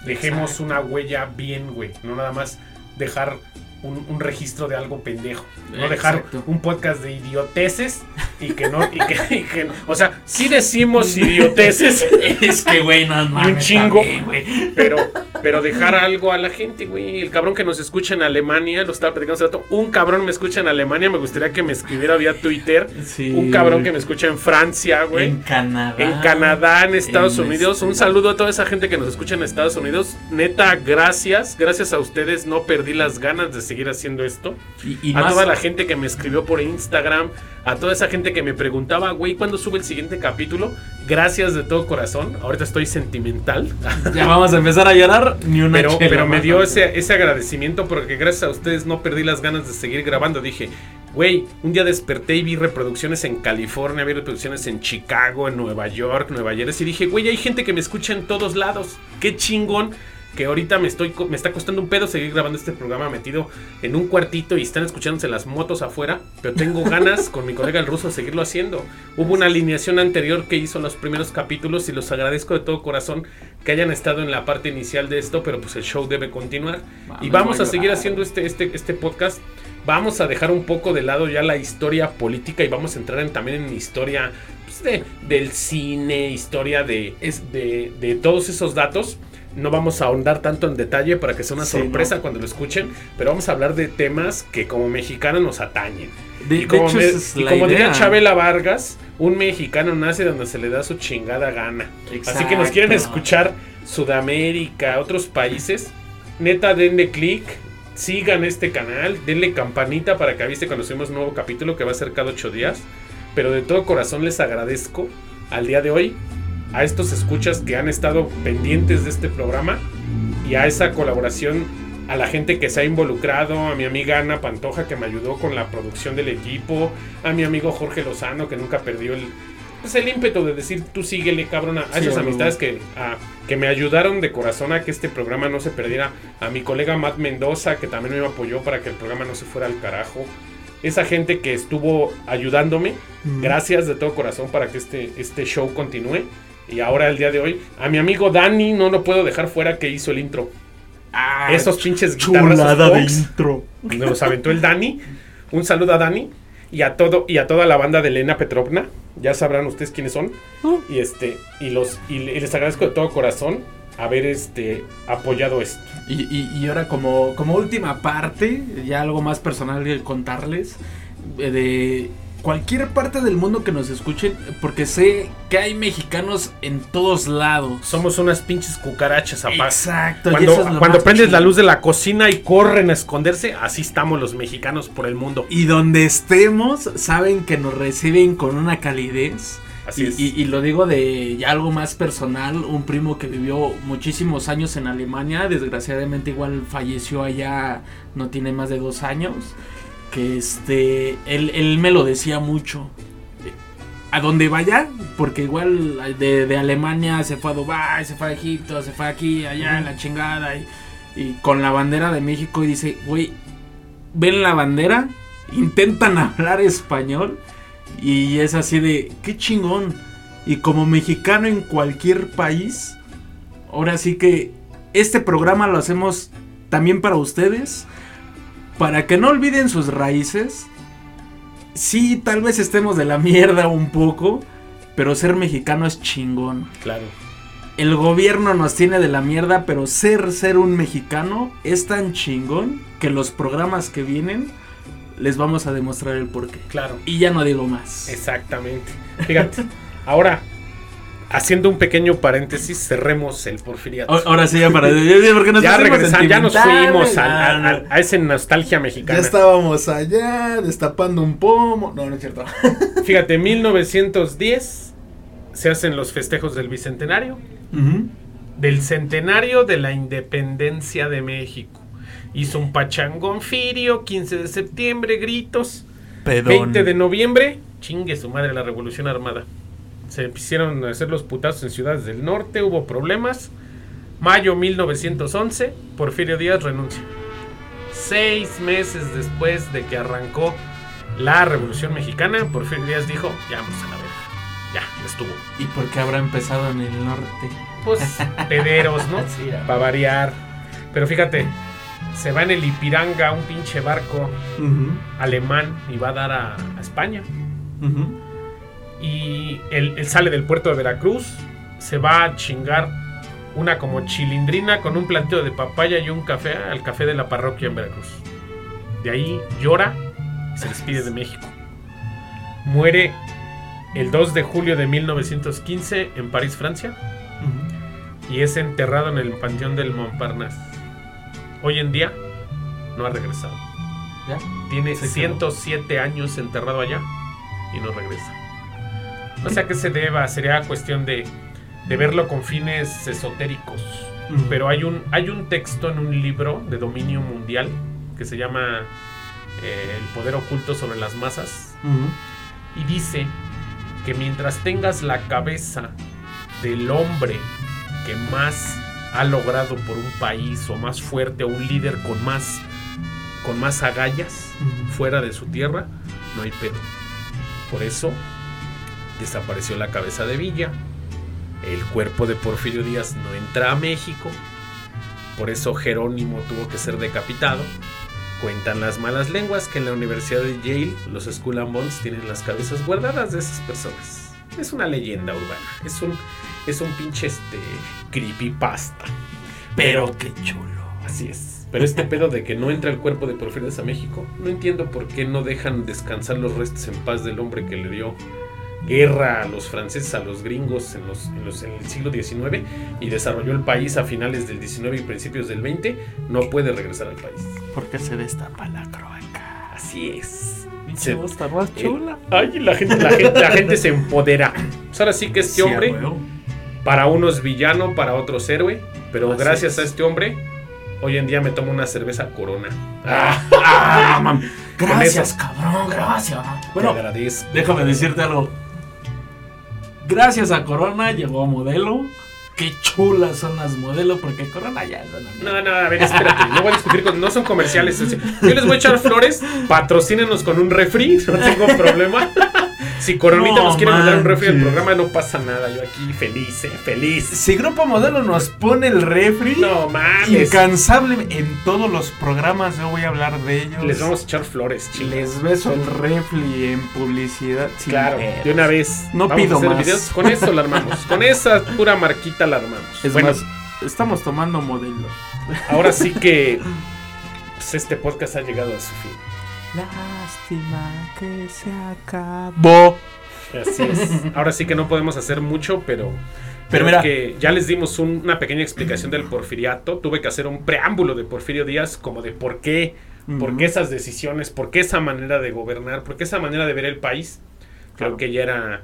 Dejemos Exacto. una huella bien, güey. No nada más dejar un, un registro de algo pendejo. No dejar Exacto. un podcast de idioteces y que no. Y que, y que- o sea, sí decimos idioteces, es que, güey, no mames, chingo. también, güey. pero, pero dejar algo a la gente, güey. El cabrón que nos escucha en Alemania, lo estaba platicando hace rato. Un cabrón me escucha en Alemania, me gustaría que me escribiera vía Twitter. Sí, un cabrón que me escucha en Francia, güey. En Canadá. En Canadá, en Estados En Unidos. este- Un saludo a toda esa gente que nos escucha en Estados Unidos. Neta, gracias. Gracias a ustedes. No perdí las ganas de seguir haciendo esto. Y, y a más- toda la gente que me escribió por Instagram. A toda esa gente que me preguntaba, güey, ¿cuándo sube el siguiente capítulo? Gracias de todo corazón. Ahorita estoy sentimental. Ya vamos a empezar a llorar. Ni una Pero, chela pero me dio ese, ese agradecimiento porque gracias a ustedes no perdí las ganas de seguir grabando. Dije, güey, un día desperté y vi reproducciones en California, vi reproducciones en Chicago, en Nueva York, Nueva Jersey. Y dije, güey, hay gente que me escucha en todos lados. Qué chingón que ahorita me estoy me está costando un pedo seguir grabando este programa metido en un cuartito y están escuchándose las motos afuera, pero tengo ganas con mi colega el ruso de seguirlo haciendo. Hubo una alineación anterior que hizo los primeros capítulos y los agradezco de todo corazón que hayan estado en la parte inicial de esto, pero pues el show debe continuar. y vamos a seguir haciendo este, este, este podcast. Vamos a dejar un poco de lado ya la historia política y vamos a entrar en, también en historia pues, de- del cine, historia de, es, de, de todos esos datos. No vamos a ahondar tanto en detalle para que sea una Sí, sorpresa no. cuando lo escuchen, pero vamos a hablar de temas que como mexicanos nos atañen. De, y de como, hecho, me- esa es y la como diría idea. Chabela Vargas, un mexicano nace donde se le da su chingada gana. Así que nos quieren escuchar Sudamérica, otros países, neta denle click, sigan este canal, denle campanita para que avise cuando subimos nuevo capítulo que va a ser cada ocho días. Pero de todo corazón les agradezco al día de hoy a estos escuchas que han estado pendientes de este programa y a esa colaboración a la gente que se ha involucrado, a mi amiga Ana Pantoja que me ayudó con la producción del equipo, a mi amigo Jorge Lozano que nunca perdió el, pues el ímpetu de decir tú síguele cabrón, a, Sí, esas amistades que, a- que me ayudaron de corazón a que este programa no se perdiera, a mi colega Matt Mendoza que también me apoyó para que el programa no se fuera al carajo, esa gente que estuvo ayudándome, gracias de todo corazón para que este, este show continúe. Y ahora el día de hoy, a mi amigo Dani no lo puedo dejar fuera que hizo el intro. Ah, Esos pinches chulada de intro. Nos los aventó el Dani. Un saludo a Dani y a todo y a toda la banda de Elena Petrovna. Ya sabrán ustedes quiénes son. Uh. Y este y los y le- y les agradezco de todo corazón haber este apoyado esto. Y, y- y ahora como, como última parte, ya algo más personal que contarles, eh, de cualquier parte del mundo que nos escuchen, porque sé que hay mexicanos en todos lados. Somos unas pinches cucarachas, aparte. Exacto. y Cuando, eso es lo cuando prendes la luz de la cocina y corren a esconderse, así estamos los mexicanos por el mundo. Y donde estemos, saben que nos reciben con una calidez. Así y, es. y- y lo digo de ya algo más personal, un primo que vivió muchísimos años en Alemania, desgraciadamente igual falleció allá, no tiene más de dos años, que este, él, él me lo decía mucho. A donde vaya, porque igual de, de Alemania se fue a Dubái, se fue a Egipto, se fue aquí, allá, la chingada, y, y con la bandera de México y dice, güey, ven la bandera, intentan hablar español y es así de, qué chingón. Y como mexicano en cualquier país, ahora sí que este programa lo hacemos también para ustedes, para que no olviden sus raíces. Sí, tal vez estemos de la mierda un poco, pero ser mexicano es chingón. Claro. El gobierno nos tiene de la mierda, pero ser ser un mexicano es tan chingón que los programas que vienen les vamos a demostrar el porqué. Claro. Y ya no digo más. Exactamente. Fíjate. ahora, haciendo un pequeño paréntesis, cerremos el porfiriato. A- Ahora sí, ya para. porque nos ya regresamos, ya nos fuimos ya, al- al- a esa nostalgia ya mexicana. estábamos allá destapando un pomo. No, no es cierto. Fíjate, 1910 se hacen los festejos del bicentenario, del centenario de la independencia de México. Hizo un pachangón firio, 15 de septiembre, gritos. 20 de noviembre, chingue su madre la revolución armada. Se quisieron hacer los putazos en ciudades del norte, hubo problemas. Mayo 1911, Porfirio Díaz renuncia. Seis meses después de que arrancó la revolución mexicana, Porfirio Díaz dijo, ya vamos a la verga. Ya, estuvo. ¿Y por qué habrá empezado en el norte? Pues, pederos, ¿no? Sí. Para variar. Pero fíjate, se va en el Ipiranga un pinche barco alemán y va a dar a, a España. Y él, él sale del puerto de Veracruz, se va a chingar una como chilindrina con un planteo de papaya y un café al café de la parroquia en Veracruz. De ahí llora y se despide de México. Muere el 2 de julio de 1915 en París, Francia, y es enterrado en el panteón del Montparnasse. Hoy en día no ha regresado. ¿Ya? Tiene Se quedó. 107 años enterrado allá y no regresa. No sé a qué se deba, sería cuestión de, de verlo con fines esotéricos. Pero hay un, hay un texto en un libro de dominio mundial que se llama eh, El poder oculto sobre las masas. Y dice que mientras tengas la cabeza del hombre que más ha logrado por un país o más fuerte o un líder con más con más agallas fuera de su tierra, no hay pedo. Por eso desapareció la cabeza de Villa. El cuerpo de Porfirio Díaz no entra a México. Por eso Jerónimo tuvo que ser decapitado. Cuentan las malas lenguas que en la Universidad de Yale los Skull and Bones tienen las cabezas guardadas de esas personas. Es una leyenda urbana. Es un, es un pinche este, creepypasta. Pero qué chulo. Así es. Pero este pedo de que no entra el cuerpo de Porfirio Díaz a México, no entiendo por qué no dejan descansar los restos en paz del hombre que le dio guerra a los franceses, a los gringos en, los, en, los- en el siglo XIX y desarrolló el país a finales del XIX y principios del XX, no puede regresar al país. Porque se destapa la croaca. Así es. Se estar más Eh, chula. Ay, la gente, la gente, la gente se empodera. Pues ahora sí que este hombre, para unos villano, para otros héroe, pero Así gracias es. a este hombre, hoy en día me tomo una cerveza corona. Ah, mam. Gracias, cabrón, gracias. Bueno, déjame decirte algo. Gracias a Corona llegó modelo. Qué chulas son las modelo, porque Corona ya es una No, no, a ver, espérate. No voy a discutir con. No son comerciales. Yo les voy a echar flores. Patrocínenos con un refri. No tengo problema. Si Coronita No nos quiere mandar un refri al programa, no pasa nada. Yo aquí feliz, eh, feliz. Si Grupo Modelo nos pone el refri, No mames. incansable en todos los programas, yo voy a hablar de ellos. Les vamos a echar flores, chicos. Les beso el refri en publicidad. Claro, de una vez. No Vamos pido a hacer más. videos. Con eso la armamos. Con esa pura marquita la armamos. Es bueno, más, estamos tomando modelo. ahora sí que pues, este podcast ha llegado a su fin. Lástima que se acabó. Así es. Ahora sí que no podemos hacer mucho, pero. Pero mira. que ya les dimos un- una pequeña explicación del porfiriato. Tuve que hacer un preámbulo de Porfirio Díaz, como de por qué, por qué esas decisiones, por qué esa manera de gobernar, por qué esa manera de ver el país. Creo Claro. que ya era,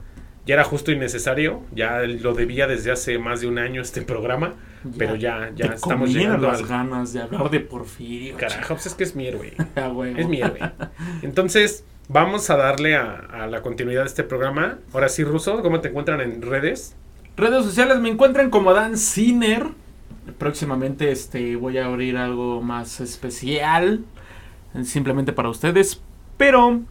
ya era justo y necesario. Ya lo debía desde hace más de un año este programa, pero ya, ya Te estamos llegando las al. ganas de hablar de Porfirio. Carajo, pues es que es mi héroe. Es mi héroe. Entonces, vamos a darle a, a la continuidad de este programa. Ahora sí, Ruso, ¿cómo te encuentran en redes? Redes sociales me encuentran como Dan Sinner. Próximamente este voy a abrir algo más especial. Simplemente para ustedes. Pero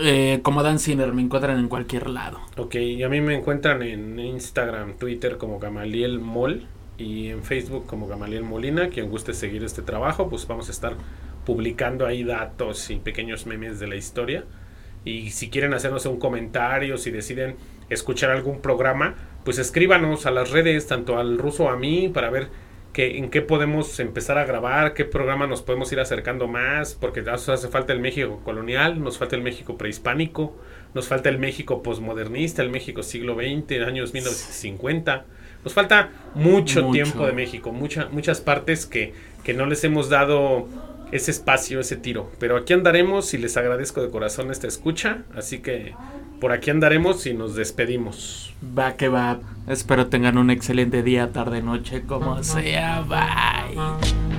eh, como Dan Sinner me encuentran en cualquier lado. Ok, y a mí me encuentran en Instagram, Twitter como Gamaliel Mol y en Facebook como Gamaliel Molina. Quien guste seguir este trabajo, pues vamos a estar publicando ahí datos y pequeños memes de la historia. Y si quieren hacernos un comentario, si deciden escuchar algún programa, pues escríbanos a las redes, tanto al ruso a mí, para ver que, en qué podemos empezar a grabar, qué programa nos podemos ir acercando más, porque nos hace falta el México colonial, nos falta el México prehispánico, nos falta el México posmodernista, el México siglo XX, años 1950. Nos falta mucho, Mucho. tiempo de México, mucha, muchas partes que, que no les hemos dado ese espacio, ese tiro. Pero aquí andaremos y les agradezco de corazón esta escucha. Así que por aquí andaremos y nos despedimos. Va que va. Espero tengan un excelente día, tarde, noche, como sea. Bye.